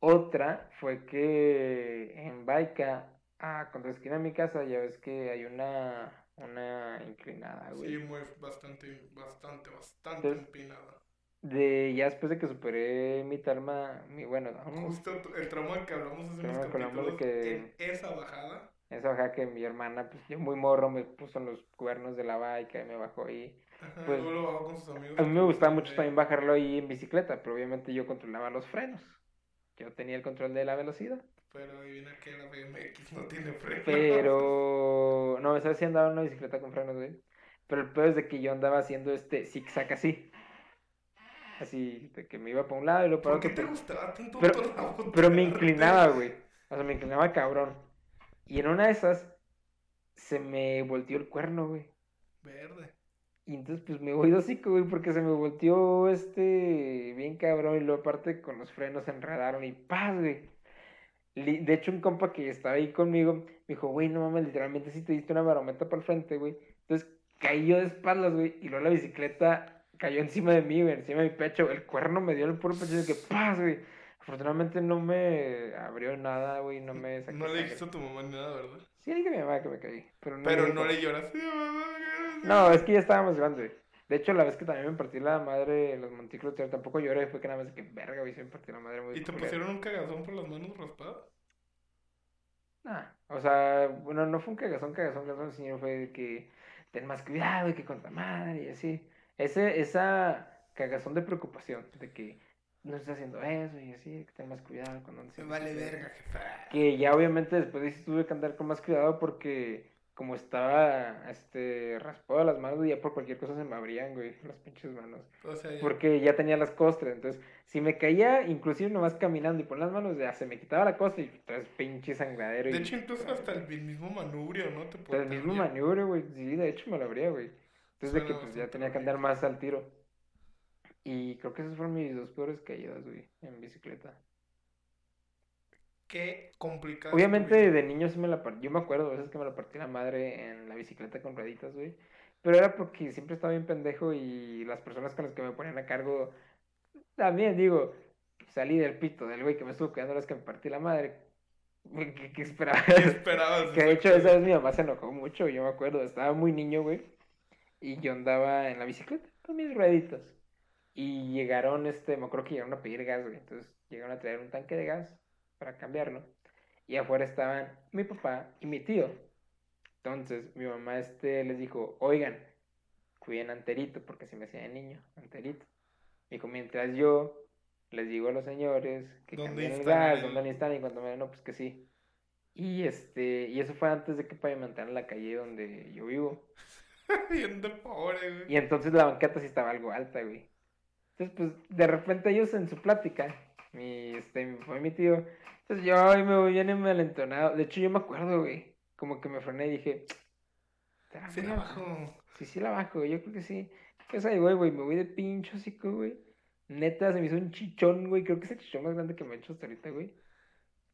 Otra fue que en Baica, ah, contra la esquina de mi casa, ya ves que hay una, una inclinada, güey. Sí, muy, bastante, bastante, bastante Entonces, empinada. De, ya después de que superé mi tarma, mi, bueno, aún Justo el trauma que hablamos hace unos Trauma capítulos, que- en esa bajada, esa baja que mi hermana, pues yo muy morro, me puso en los cuernos de la baica y me bajó ahí. Ajá, Pues, luego lo bajó con sus amigos. A mí me gustaba mucho también bajarlo ahí en bicicleta, pero obviamente yo controlaba los frenos. Yo tenía el control de la velocidad. Pero adivina que la BMX no tiene freno. Pero no, esa sí andaba en una bicicleta con frenos, güey. Pero el peor es de que yo andaba haciendo este zigzag así. Así, de que me iba para un lado y luego para ¿Por qué otro. te gustaba tanto Pero, autobotearte? pero me inclinaba, güey. O sea, me inclinaba cabrón. Y en una de esas se me volteó el cuerno, güey. Verde. Y entonces pues me voy de hocico, güey, porque se me volteó este bien cabrón y luego aparte con los frenos se enredaron y ¡paz, güey! De hecho, un compa que estaba ahí conmigo me dijo, güey, no mames, literalmente sí te diste una marometa para el frente, güey. Entonces caí yo de espaldas, güey, y luego la bicicleta cayó encima de mí, güey, encima de mi pecho. El cuerno me dio el puro pecho de que ¡paz, güey! Afortunadamente no me abrió nada, güey, no me saqué No le dijiste a tu mamá ni nada, ¿verdad? Sí, dije a mi mamá que me caí, pero no Pero le no le lloras. No, es que ya estábamos grande. De hecho, la vez que también me partí la madre en los montículos, tampoco lloré, fue que nada más de que verga, güey, se me partió la madre muy ¿Y te culero". pusieron un cagazón por las manos raspadas? Nah, o sea, bueno, no fue un cagazón, cagazón, cagazón, sino fue de que ten más cuidado y que con la madre y así. Ese, esa cagazón de preocupación, de que no estás haciendo eso y así, que ten más cuidado cuando andes Me vale verga, jefa. Que ya obviamente después de eso tuve que andar con más cuidado porque como estaba este raspado las manos, ya por cualquier cosa se me abrían, güey, las pinches manos. O sea, ya- Porque ya tenía las costras, entonces si me caía, inclusive nomás caminando y por las manos, ya se me quitaba la costra y traes pinche sangradero. De y, hecho, incluso hasta el mismo manubrio, ¿no? Te hasta el mismo maniobro, güey, sí, de hecho me lo abría, güey. Entonces de que pues ya tenía que andar más al tiro. Y creo que esas fueron mis dos peores caídas, güey, en bicicleta. Qué complicado. Obviamente de niño sí me la partí, yo me acuerdo a veces que me la partí la madre en la bicicleta con rueditas, güey. Pero era porque siempre estaba bien pendejo y las personas con las que me ponían a cargo, también digo, salí del pito del güey que me estuvo cuidando las que me partí la madre. ¿Qué, qué esperabas? ¿Qué esperabas? Que de hecho esa vez mi mamá se enojó mucho, yo me acuerdo, estaba muy niño, güey. Y yo andaba en la bicicleta con mis rueditas. Y llegaron, este, me acuerdo que llegaron a pedir gas, güey. Entonces llegaron a traer un tanque de gas para cambiarlo. Y afuera estaban mi papá y mi tío. Entonces mi mamá, este, les dijo, oigan, cuiden a Anterito, porque si me hacía de niño, Anterito. Dijo, mientras yo les digo a los señores que ¿Dónde cambien el gas, el- dónde instalan, y cuando me no, pues que sí. Y este, y eso fue antes de que pavimentaran la calle donde yo vivo. Bien de pobre, güey. Y entonces la banqueta sí estaba algo alta, güey. Entonces, pues, de repente ellos en su plática, mi, este, mi papá y mi tío, entonces yo ay, me voy bien envalentonado. De hecho, yo me acuerdo, güey, como que me frené y dije, "¿Será Sí, buena?". abajo. Sí, sí la bajo, yo creo que sí. Pues ahí, güey, güey, me voy de pincho hocico, güey. Neta, se me hizo un chichón, güey. Creo que es el chichón más grande que me he hecho hasta ahorita, güey.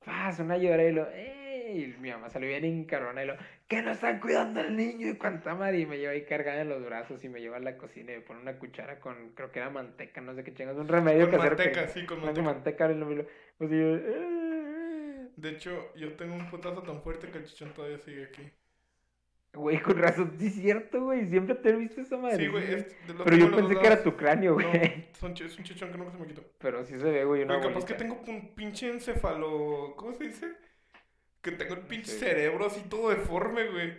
Paz, una llorada y lo, ¡ey! Y mi mamá salió bien encarona y lo, que no están cuidando al niño y cuánta madre. Y me lleva ahí cargada en los brazos y me lleva a la cocina y me pone una cuchara con, creo que era manteca, no sé qué chingas, un remedio Con que- manteca, sí, con manteca. manteca. y lo, pues y yo, "Eh". De hecho, yo tengo un putazo tan fuerte que el chichón todavía sigue aquí. Güey, con razón, sí es cierto, güey. Siempre te he visto esa madre. Sí, güey. Pero yo pensé que era tu cráneo, güey. No, es un chichón que nunca se me quitó. Pero sí se ve, güey, una Pero capaz que tengo un pinche encefalo. ¿Cómo se dice? Que tengo el pinche Sí. cerebro así todo deforme, güey.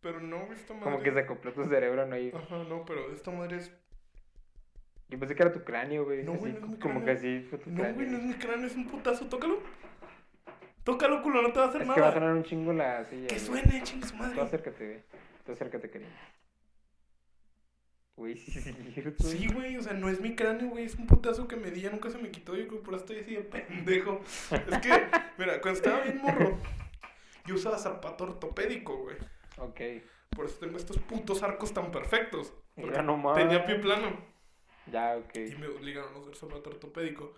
Pero no, güey, esta madre. Como que se acopló tu cerebro, ¿no? Y Ajá, no, pero esta madre es. yo pensé que era tu cráneo, güey. No, así, güey, no es mi como que cráneo. así fue tu No, cráneo. güey, no es mi cráneo, es un putazo. Tócalo. Tócalo, culo, no te va a hacer Es que va a nada. sonar un chingo la silla. Que suene, chingue su Tú madre. acércate, güey. Tú acércate, cariño. Güey, sí, sí, es. Sí, güey, o sea, no es mi cráneo, güey, es un putazo que me di, ya nunca se me quitó, yo creo que por eso estoy así de pendejo. Es que, mira, cuando estaba bien morro, yo usaba zapato ortopédico, güey. Ok. Por eso tengo estos putos arcos tan perfectos. Porque no tenía pie plano. Ya, ok. Y me obligaron a usar zapato ortopédico.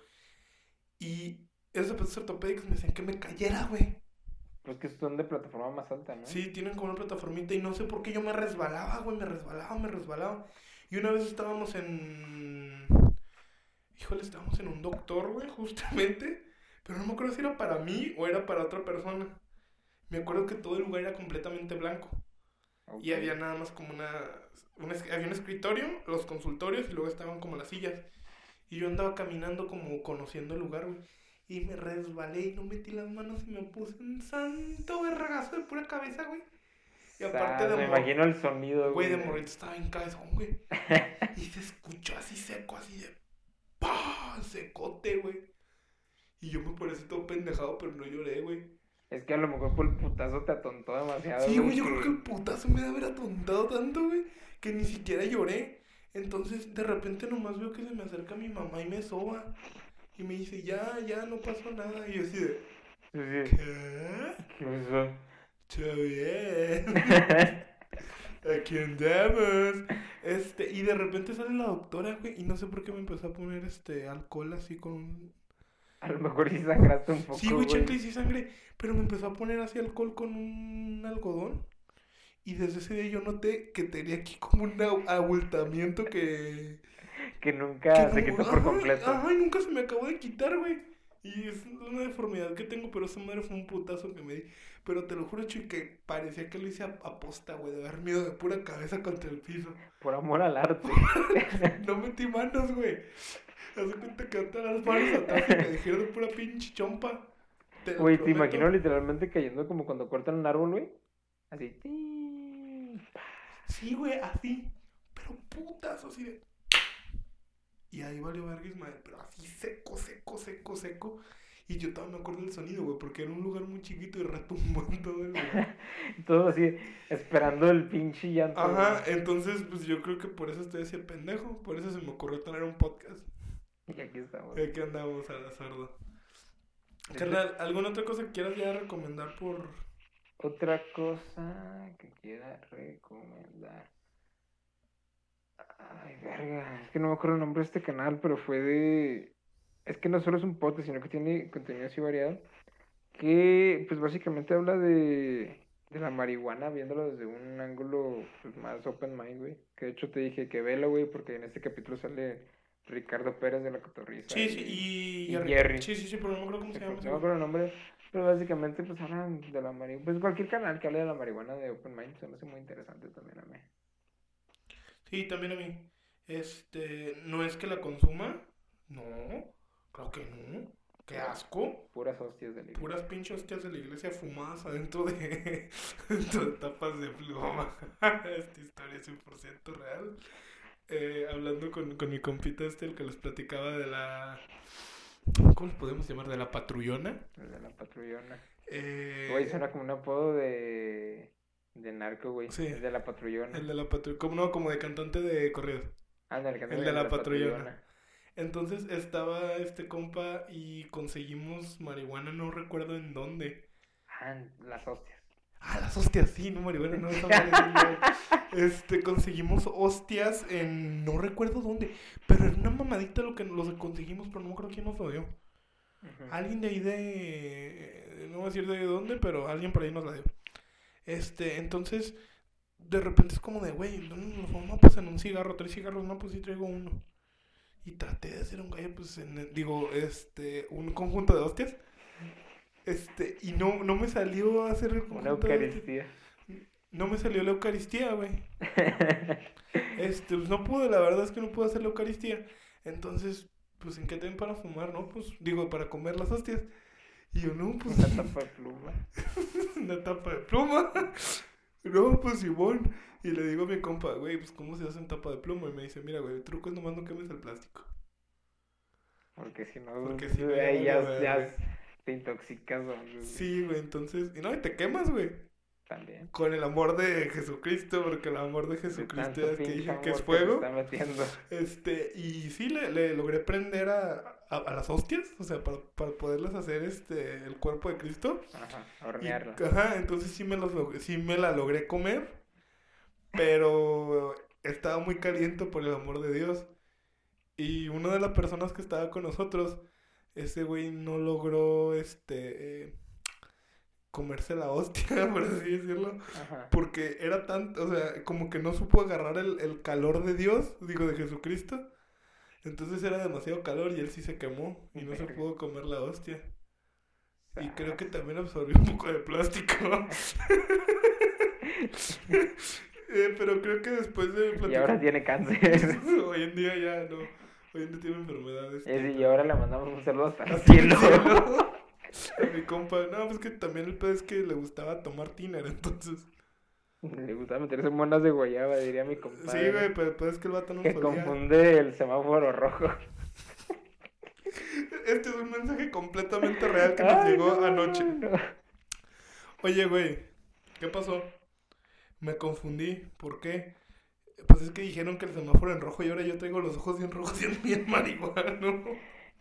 Y esos zapatos ortopédicos me decían que me cayera, güey. Pues que son de plataforma más alta, ¿no? Sí, tienen como una plataformita y no sé por qué yo me resbalaba, güey, me resbalaba, me resbalaba. Y una vez estábamos en... Híjole, estábamos en un doctor, güey, justamente. Pero no me acuerdo si era para mí o era para otra persona. Me acuerdo que todo el lugar era completamente blanco. Ok. Y había nada más como una, un es- Había un escritorio, los consultorios y luego estaban como las sillas. Y yo andaba caminando como conociendo el lugar, güey. Y me resbalé y no metí las manos y me puse un santo vergazo de pura cabeza, güey. Y aparte Sas, de Me mor- imagino el sonido, Güey, de morrito estaba bien cabezón, güey. Y se escuchó así seco, así de... ¡Pah! Secote, güey. Y yo me parecí todo pendejado, pero no lloré, güey. Es que a lo mejor por el putazo te atontó demasiado. Sí, güey, yo creo que el putazo me debe haber atontado tanto, güey, que ni siquiera lloré. Entonces, de repente nomás veo que se me acerca mi mamá y me soba. Y me dice, ya, ya, no pasó nada. Y yo así de, Sí, sí. ¿qué? ¿Qué pasó? Bien. Aquí andamos. Este, y de repente sale la doctora, güey, y no sé por qué me empezó a poner este alcohol así con un... A lo mejor sí sangraste un poco. Sí, güey, y sí sangre, pero me empezó a poner así alcohol con un algodón. Y desde ese día yo noté que tenía aquí como un abu- abultamiento que... Que nunca que se quitó por completo. Ajá, nunca se me acabó de quitar, güey. Y es una deformidad que tengo, pero esa madre fue un putazo que me di. Pero te lo juro, Chuy, que parecía que lo hice a, a posta, güey, de haber miedo de pura cabeza contra el piso. Por amor al arte. No metí manos, güey. Haz de cuenta que te las manos atrás y me dijeron de pura pinche chompa. Te Güey, te prometo. imagino literalmente cayendo como cuando cortan un árbol, güey. Así. Sí, güey, así. Pero putas, así de. Y ahí valió vergüenza, madre. Pero así seco, seco, seco, seco. Y yo todavía me acuerdo del sonido, güey, porque era un lugar muy chiquito y retumbó en todo el lugar. Todo así, esperando el pinche llanto. Ajá, entonces, pues yo creo que por eso estoy así de pendejo. Por eso se me ocurrió tener un podcast. Y aquí estamos. Y aquí andamos a la. Carnal, ¿alguna otra cosa que quieras ya recomendar por. Otra cosa que quiera recomendar. Ay, verga. Es que no me acuerdo el nombre de este canal, pero fue de. Es que no solo es un podcast, sino que tiene contenido así variado. Que, pues básicamente habla de. De la marihuana, viéndolo desde un ángulo pues, más open mind, güey. Que de hecho te dije que velo, güey, porque en este capítulo sale Ricardo Pérez de la Cotorriza. Sí, sí, y. y Jerry. Sí, sí, sí, pero no me acuerdo cómo se llama. No ese me acuerdo el nombre, pero básicamente pues hablan de la marihuana. Pues cualquier canal que hable de la marihuana de Open Mind se me hace muy interesante también a mí. Sí, también a mí. Este, no es que la consuma. No, claro que no. Qué asco. Puras hostias de libro. Puras pinches hostias de la iglesia fumadas adentro de, dentro de tapas de pluma. Esta historia es 100% real. Eh, hablando con, con mi compita este, el que les platicaba de la... ¿Cómo le podemos llamar? De la patrullona. El de la patrullona. Eh, Güey, suena como un apodo de. de narco, güey. Sí. El de la patrullona. el de la patrullona. Como no, como de cantante de corridos. Ándale, que el de la patrullona. Entonces estaba este compa y conseguimos marihuana, no recuerdo en dónde. Ah, las hostias. Ah, las hostias, sí, no marihuana, no, sí, no. Este, conseguimos hostias en no recuerdo dónde, pero era una mamadita lo que los conseguimos, pero no acuerdo quién nos lo dio. Ujú. Alguien de ahí de. No voy a decir de dónde, pero alguien por ahí nos la dio. Este, entonces, de repente es como de, güey, ¿dónde nos vamos? Pues en un cigarro, tres cigarros, no, pues sí traigo uno. Y traté de hacer un gallo, pues, en, digo, este, un conjunto de hostias. Este, y no, no me salió a hacer el Una eucaristía. No me salió la Eucaristía, güey. Este, pues no pude, la verdad es que no pude hacer la Eucaristía. Entonces, pues, ¿en qué tienen para fumar, no? Pues, digo, para comer las hostias. Y yo, no, pues, Una tapa de pluma. una tapa de pluma. No, pues, Simón. Y le digo a mi compa, güey, pues, ¿cómo se hace en tapa de pluma? Y me dice, mira, güey, el truco es nomás no quemes el plástico. Porque si no, Porque si no, ya ya. Te intoxicas. güey. Sí, güey, entonces, y no, y te quemas, güey. También. Con el amor de Jesucristo, porque el amor de De Jesucristo ya es que dije que es fuego. Este, y sí, le, le logré prender a, a, a las hostias, o sea, para, para poderlas hacer este, el cuerpo de Cristo. Ajá, Y- hornearla. ajá, entonces sí me, los, sí me la logré comer, pero estaba muy caliente por el amor de Dios. Y una de las personas que estaba con nosotros, ese güey no logró, este, eh, comerse la hostia, por así decirlo. Ajá. Porque era tanto, o sea, como que no supo agarrar el, el calor de Dios, digo, de Jesucristo. Entonces era demasiado calor y él sí se quemó y no se pudo comer la hostia. Y creo Sas. que también absorbió un poco de plástico. Eh, pero creo que después de Y platicar... ahora tiene cáncer. Hoy en día ya no. Tiene enfermedades. Eh, Y ahora le mandamos un saludo hasta el cielo. mi compa. No, pues que también el pedo es que le gustaba tomar tiner, entonces. Le gustaba meterse monas de guayaba, diría mi compadre. Sí, güey, pero pedo es que el vato no Que solía. confunde el semáforo rojo. Este es un mensaje completamente real que nos Ay, llegó no, anoche. no. Oye, güey, ¿qué pasó? Me confundí. ¿Por qué? Pues es que dijeron que el semáforo en rojo y ahora yo tengo los ojos bien rojos y bien marihuano.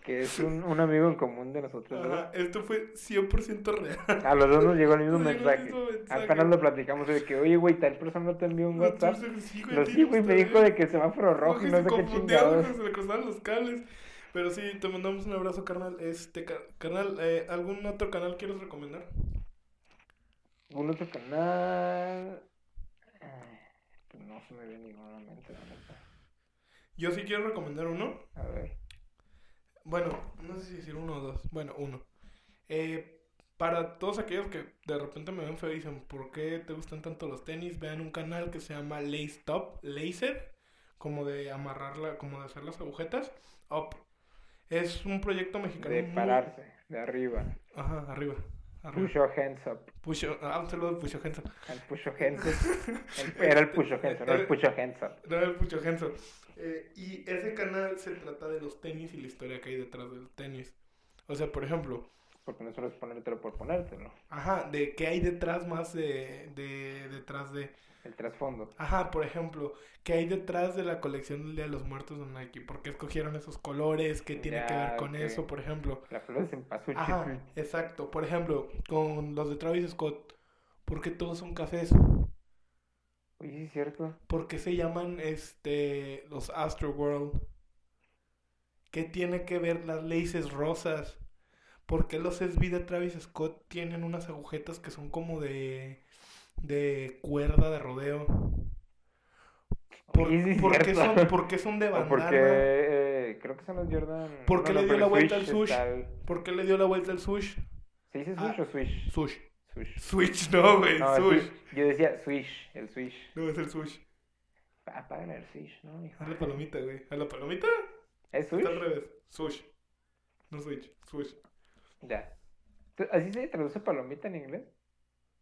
Que es un, un amigo en común de nosotros, Ajá, ¿verdad? esto fue 100% real. A los dos nos llegó el mismo mensaje. Apenas lo platicamos de que, oye, güey, tal persona te envió un WhatsApp. Sí, güey, Lo sí, güey, me dijo de que el semáforo rojo y no sé qué chingados. se le cruzaron los cables. Pero sí, te mandamos un abrazo, carnal. Este, ca- carnal, eh, ¿algún otro canal quieres recomendar? Un otro canal. No se me ve ninguno en mente, la neta. Yo sí quiero recomendar uno. A ver. Bueno, no sé si decir uno o dos. Bueno, uno. Eh, para todos aquellos que de repente me ven feo y dicen, ¿por qué te gustan tanto los tenis? Vean un canal que se llama Lace Top, Laser, como de amarrarla, como de hacer las agujetas. Up. Es un proyecto mexicano. De muy- pararse, de arriba. Ajá, arriba. Arriba. Pusho hands up. Pusho, ah, un saludo Pusho Henson. El pusho hands up. El- Era el pusho hands up, no el pusho hands up. No, el Pucho Henson. Eh, y ese canal se trata de los tenis y la historia que hay detrás del tenis. O sea, por ejemplo, Porque no solo es ponértelo por ponértelo. ajá, de qué hay detrás más de, de detrás de, El trasfondo. ajá, por ejemplo, qué hay detrás de la colección del Día de los Muertos de Nike, por qué escogieron esos colores, qué tiene que ver con eso, por ejemplo. La flor es en pasuchi. Ajá, exacto. Por ejemplo, con los de Travis Scott, ¿por qué todos son cafés? Oye, sí es cierto. ¿Por qué se llaman este los Astro World? ¿Qué tiene que ver las laces rosas? ¿Por qué los SB de Travis Scott tienen unas agujetas que son como de de cuerda de rodeo? ¿Por, sí qué, son, por qué son de bandana? porque eh, creo que son los Jordan. ¿Por qué no, le dio la vuelta al está el- ¿Por qué le dio la vuelta al sush? ¿Se dice Ah. Swish o Swish? Sush. Swish. Switch, no, güey, No. Swish. Yo decía Swish, el Swish. No, es el sush. Apagan el Swish, ¿no? hijo? A la palomita, güey. ¿A la palomita? ¿Es Swish? Está al revés. Sush. No switch, switch. Ya. ¿Tú- ¿Así se traduce palomita en inglés?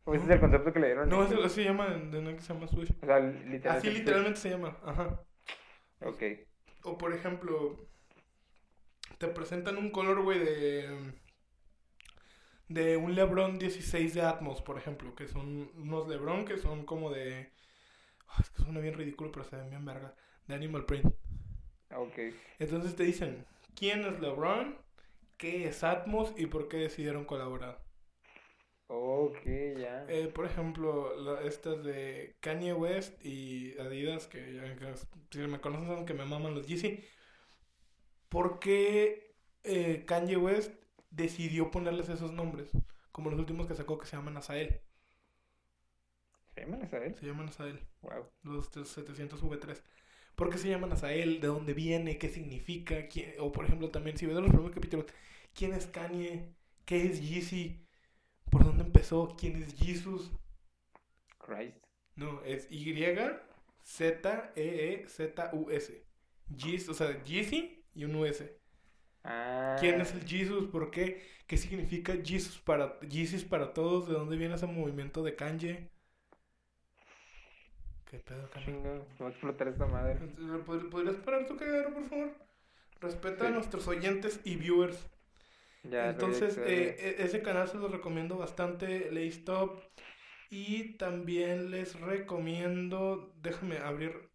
¿O ese es el concepto que le dieron? No, así se llama, de no que se llama Swish. O sea, literalmente. Así literalmente se llama, ajá. Ok. O por ejemplo, te presentan un color, güey, de. De un Lebron 16 de Atmos, por ejemplo, que son unos Lebron que son como de. ah, es que suena bien ridículo, pero se ven bien verga. De Animal Print. Ok. Entonces te dicen, ¿quién es LeBron? ¿Qué es Atmos? ¿Y por qué decidieron colaborar? Ok, ya. Eh, por ejemplo, la- estas de Kanye West y Adidas, que ya que si me conocen saben que me maman los Yeezy. ¿Por qué eh, Kanye West decidió ponerles esos nombres? Como los últimos que sacó que se llaman Azael. ¿Se llaman Isabel? Se llaman Azael. Wow. Los 700 V3. ¿Por qué se llaman Azael? ¿De dónde viene? ¿Qué significa? ¿Quién- O por ejemplo también, si ves los primeros capítulos, ¿quién es Kanye? ¿Qué es Yeezy? ¿Por dónde empezó? ¿Quién es Jesus? Christ. No, es Y-Z-E-E-Z-U-S. Yeez- o sea, Yeezy y un US. Ah. ¿Quién es el Jesus? ¿Por qué? ¿Qué significa Jesus para, Jesus para todos? ¿De dónde viene ese movimiento de Kanye? ¿Qué pedo, Kanye? Chingo, va a explotar esta madre. ¿Pod- ¿Podrías parar tu cagadero, por favor? Respeta a nuestros oyentes y viewers. Ya, Entonces, lo eh, e- ese canal se los recomiendo bastante, Lay Stop. Y también les recomiendo, déjame abrir.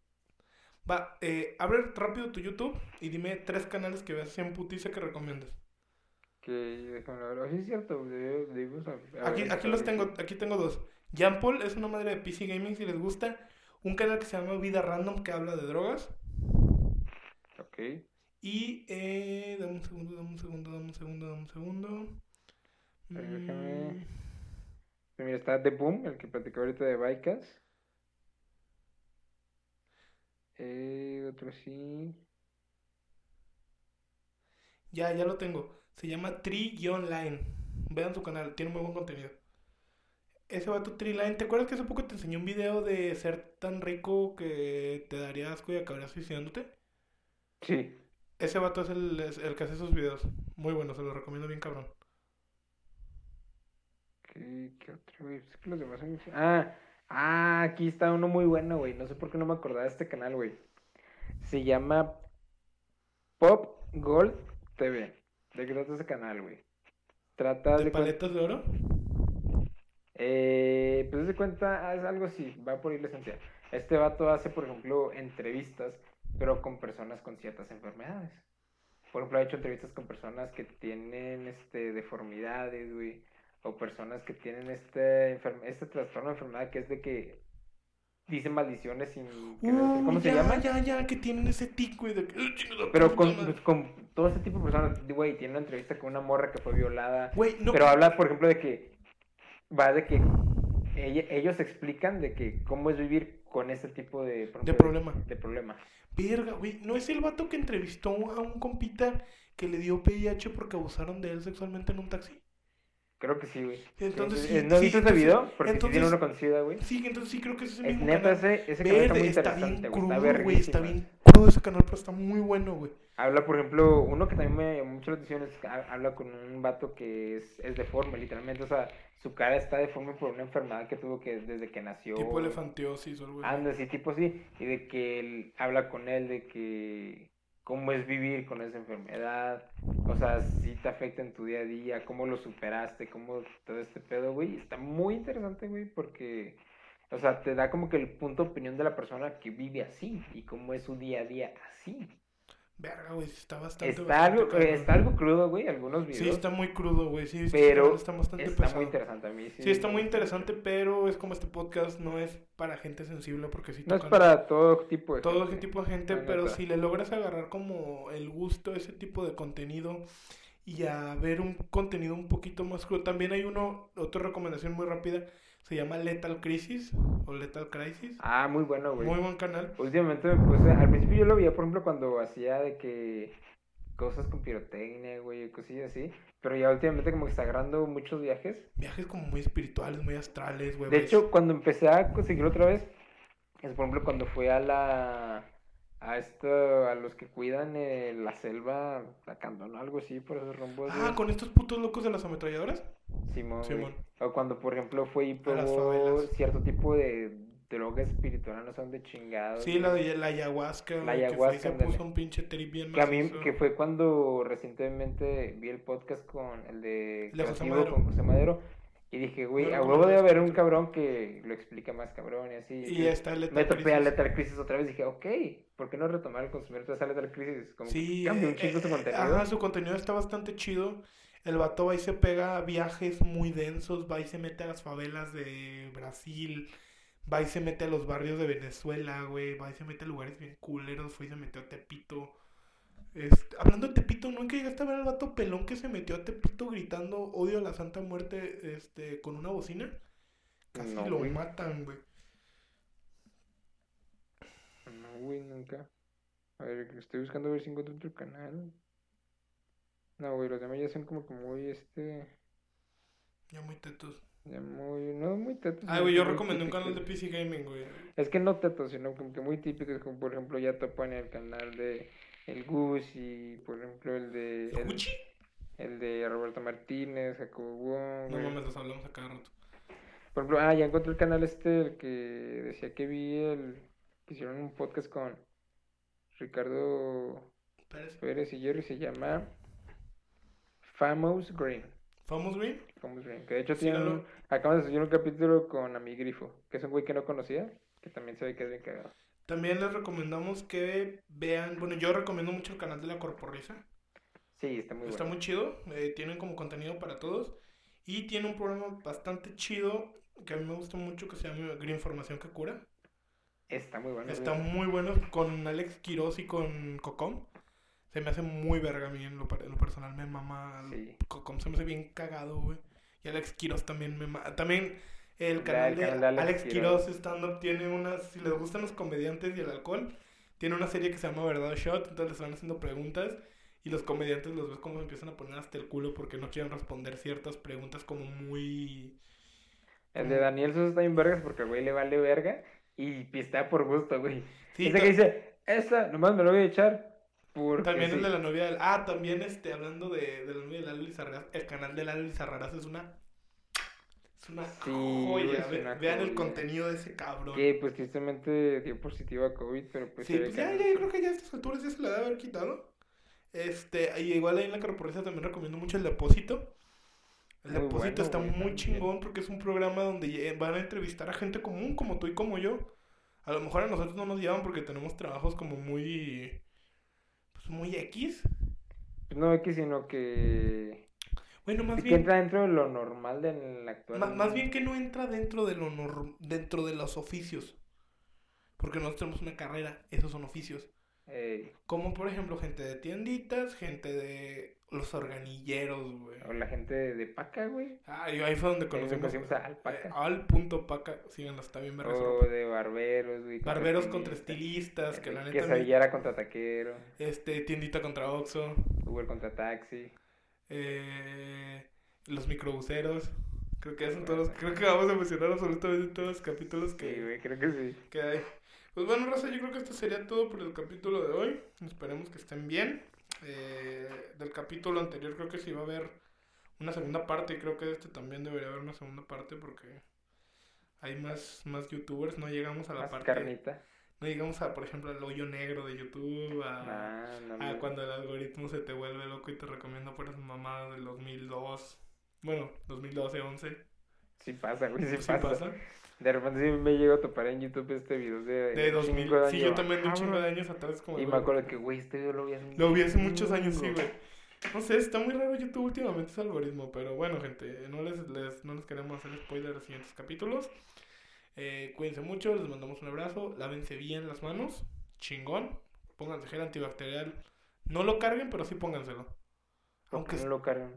Va, eh, abre rápido tu YouTube y dime tres canales que veas en putiza que recomiendes. Que déjame ver. Oye, es cierto. debimos hab- Aquí, aquí los tengo, aquí tengo dos. Jean Paul es una madre de PC Gaming si les gusta. Un canal que se llama Vida Random que habla de drogas. Ok. Y, eh, dame un segundo, dame un segundo, dame un segundo, dame un segundo. Déjame. Mm, Mira, está The Boom, el que platicó ahorita de Vicas. Eh, otro sí. ya, ya lo tengo. Se llama Tree-Line. Vean su canal, tiene muy buen contenido. Ese vato Tree-Line, ¿te acuerdas que hace poco te enseñé un video de ser tan rico que te daría asco y acabarías suicidándote? Sí. Ese vato es el, es el que hace esos videos. Muy bueno, se los recomiendo bien cabrón. ¿Qué, qué otro, güey? Es que los demás son... Ah, ah, aquí está uno muy bueno, güey. No sé por qué no me acordaba de este canal, güey. Se llama Pop Gold TV. ¿De qué trata ese canal, güey? Trata ¿De de paletas de oro? Eh, pues de cuenta, es algo así, va por ir la esencia. Este vato hace, por ejemplo, entrevistas, pero con personas con ciertas enfermedades. Por ejemplo, ha hecho entrevistas con personas que tienen este deformidades, güey, o personas que tienen este enferme- este trastorno de enfermedad que es de que dicen maldiciones sin decir cómo Uh, se ya, llama. ya, ya, que tienen ese tico y de que... "Ay, chinga tu Pero con, madre". pues, con todo ese tipo de personas, güey, tiene una entrevista con una morra que fue violada. Güey, no... Pero habla, por ejemplo, de que va de que ellos explican de que cómo es vivir con ese tipo de, De problema. de problema. Verga, güey. ¿No es el vato que entrevistó a un compita que le dio VIH porque abusaron de él sexualmente en un taxi? Creo que sí, güey. Entonces Sí, ¿No sí, viste ese video? Porque entonces- tiene uno con SIDA, güey. Sí, entonces sí creo que ese es el Es mismo neta, canal. ese, ese está muy está interesante, bien crudo, güey. Está bien ese canal, pero está muy bueno, güey. Habla, por ejemplo, uno que también me llamó mucho la atención es que ha- habla con un vato que es, es deforme, literalmente. O sea, su cara está deforme por una enfermedad que tuvo que desde que nació. Tipo elefantiosis o algo así. Anda, sí, tipo así. Y de que él habla con él de que cómo es vivir con esa enfermedad. O sea, si te afecta en tu día a día, cómo lo superaste, cómo todo este pedo, güey. Está muy interesante, güey, porque, o sea, te da como que el punto de opinión de la persona que vive así y cómo es su día a día así. Verga, güey. sí Está bastante. Está bastante algo, está algo crudo, güey, algunos Sí, videos. está muy crudo, güey. Sí, Pero está bastante Está pesado. muy interesante a mí. Sí, Sí, está muy interesante, pero es como este podcast no es para gente sensible porque sí No es para todo tipo de todo gente, tipo de gente, pero si le logras agarrar como el gusto a ese tipo de contenido y a ver un contenido un poquito más crudo. También hay uno, otra recomendación muy rápida, se llama Lethal Crisis o Lethal Crisis. Ah, muy bueno, güey. Muy buen canal. Últimamente me puse, al principio yo lo veía, por ejemplo, cuando hacía de que cosas con pirotecnia, güey, cosillas así, pero ya últimamente como que está agarrando muchos viajes. Viajes como muy espirituales, muy astrales, güey. De güey. hecho, cuando empecé a conseguirlo otra vez, es por ejemplo cuando fue a la, a esto, a los que cuidan eh, la selva, la Candona, algo así, por esos rumbos. Ah, con estos putos locos de las ametralladoras. Simón. Simón. O cuando, por ejemplo, fue y probó cierto tipo de droga espiritual, no sé dónde chingados. Sí, la de la ayahuasca, La güey, que fue y ayahuasca, se puso un pinche trip bien Que a mí, que fue cuando recientemente vi el podcast con el de El de José Madero. con José Madero y dije, güey, a huevo debe haber un cabrón que lo explica más cabrón y así. Y Entonces, está el me topé a. Lethal Crisis otra vez y dije, ok, ¿por qué no retomar el consumir toda esa Lethal Crisis? Como Sí, cambia un eh, chingo su eh, contenido. Ajá, su contenido está bastante chido. El vato va y se pega a viajes muy densos, va y se mete a las favelas de Brasil, va y se mete a los barrios de Venezuela, güey, va y se mete a lugares bien culeros, fue y se metió a Tepito. Este, hablando de Tepito, ¿nunca llegaste a ver al vato pelón que se metió a Tepito gritando odio a la Santa Muerte este, con una bocina? Casi No, lo matan, güey. No, güey, nunca. A ver, estoy buscando a ver si encuentro otro canal. No, güey, los demás ya son como que muy, este, Ya muy tetos. ya muy, no muy tetos. Ah, güey, yo recomendé un canal de. PC Gaming, güey. Es que no tetos, sino como que muy típicos, como por ejemplo ya topan el canal de El Gus y por ejemplo el de ¿El Gucci? el de Roberto Martínez, Jacobo Wong, No mames, los hablamos a cada rato. Por ejemplo, ah, ya encontré el canal este, el que decía que vi el que hicieron un podcast con Ricardo Pérez. Pérez y Jerry, se llama Famous Green. Famous Green. Famous Green, que de hecho tienen un- acaban de subir un capítulo con Amigrifo, que es un güey que no conocía, que también se ve que es bien cagado. También les recomendamos que vean, bueno, yo recomiendo mucho el canal de la Corporrisa. Sí, está muy Está bueno. muy chido, eh, tienen como contenido para todos. Y tiene un programa bastante chido que a mí me gusta mucho que se llama Green Formación que Cura. Está muy bueno. Está muy bueno con Alex Quiroz y con Cocom. Se me hace muy verga a mí en lo, en lo personal. Me mama. Sí. Cocom se me hace bien cagado, güey. Y Alex Quiroz también me mama. También el canal, el de, canal de Alex Alex Quiroz. Quiroz Stand Up tiene unas. Si les gustan los comediantes y el alcohol, tiene una serie que se llama Verdad Shot. Entonces les van haciendo preguntas. Y los comediantes los ves como se empiezan a poner hasta el culo porque no quieren responder ciertas preguntas como muy. El de Daniel Sosa está en vergas porque güey le vale verga y pistea por gusto, güey. Sí, Ese que dice, esta, nomás me lo voy a echar porque También sí. el de la novia del... Ah, también este, hablando de, de la novia de Lalo Lizarraras, el canal de Lalo Lizarraras es una... Es una Sí, joya. es ve- una vean el contenido de ese cabrón. Que pues tristemente dio positivo a COVID, pero pues Sí, pues ya, ya, yo creo que ya a estas alturas ya se le debe haber quitado. Este, y igual ahí en la corporación también recomiendo mucho el depósito. El Muy depósito bueno, está güey, muy también. chingón porque es un programa donde van a entrevistar a gente común como tú y como yo. A lo mejor a nosotros no nos llevan porque tenemos trabajos como muy... Pues muy X. Pues no X, sino que... Bueno, más que bien... entra dentro de lo normal del actual... Ma- Más bien que no entra dentro de lo nor- dentro de los oficios. Porque nosotros tenemos una carrera, esos son oficios. Como por ejemplo gente de tienditas, gente de los organilleros, güey. o la gente de, de Paca, güey. Ah, y ahí fue donde conocimos a Alpaca. eh, al punto paca, síganlo, está bien verga O de barberos, güey. Barberos contra estilistas, que la eh, neta me- Quesadillera contra taquero. este tiendita contra Oxxo, Uber contra taxi. eh, los microbuseros. Creo que son todos, creo que vamos a mencionar absolutamente todos los capítulos que, Sí, güey, creo que sí. que hay. Pues bueno, Raza, yo creo que esto sería todo por el capítulo de hoy. Esperemos que estén bien. Eh, del capítulo anterior creo que sí va a haber una segunda parte y creo que de este también debería haber una segunda parte porque hay más, más youtubers. No llegamos a la Más parte... carnita. No llegamos a, por ejemplo, al hoyo negro de YouTube, a, Ah, no, a no. cuando el algoritmo se te vuelve loco y te recomienda puras mamadas del 2002. Bueno, 2012, 11. Sí pasa, güey, sí, Sí pasa. pasa. De repente sí me llego a topar en YouTube este video de... De un 2000. chingo de Sí, yo también de un chingo de años atrás. Como Y me acuerdo que, güey, este video lo vi hace Lo vi hace muchos años, sí, güey. No sé, está muy raro YouTube últimamente ese algoritmo, pero bueno, gente, no les, les- no les queremos hacer spoiler de los siguientes capítulos. Eh, cuídense mucho, les mandamos un abrazo, lávense bien las manos, chingón, pónganse gel antibacterial. No lo carguen, pero sí pónganselo. Aunque Aunque, no lo cargan.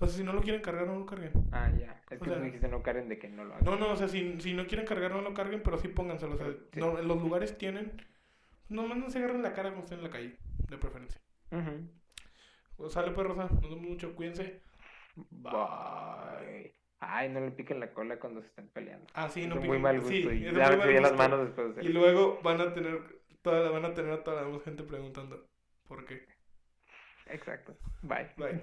O sea, si no lo quieren cargar, no lo carguen. Ah, ya. Es O que sea- tú dijiste no carguen de que no lo hagan. No, no, o sea, si, si no quieren cargar, no lo carguen, pero sí pónganselo. O sea, Sí. no, los lugares tienen. Nomás no se agarren la cara cuando estén en la calle, de preferencia. Ujú. Pues sale, pues, Rosa, nos vemos mucho, cuídense. Bye. Ay, no le piquen la cola cuando se estén peleando. Ah, sí, es no un muy piquen- mal gusto. sí, y es las manos después de Y luego van a tener toda la, van a tener a toda la gente preguntando por qué. Exacto. Bye. Bye.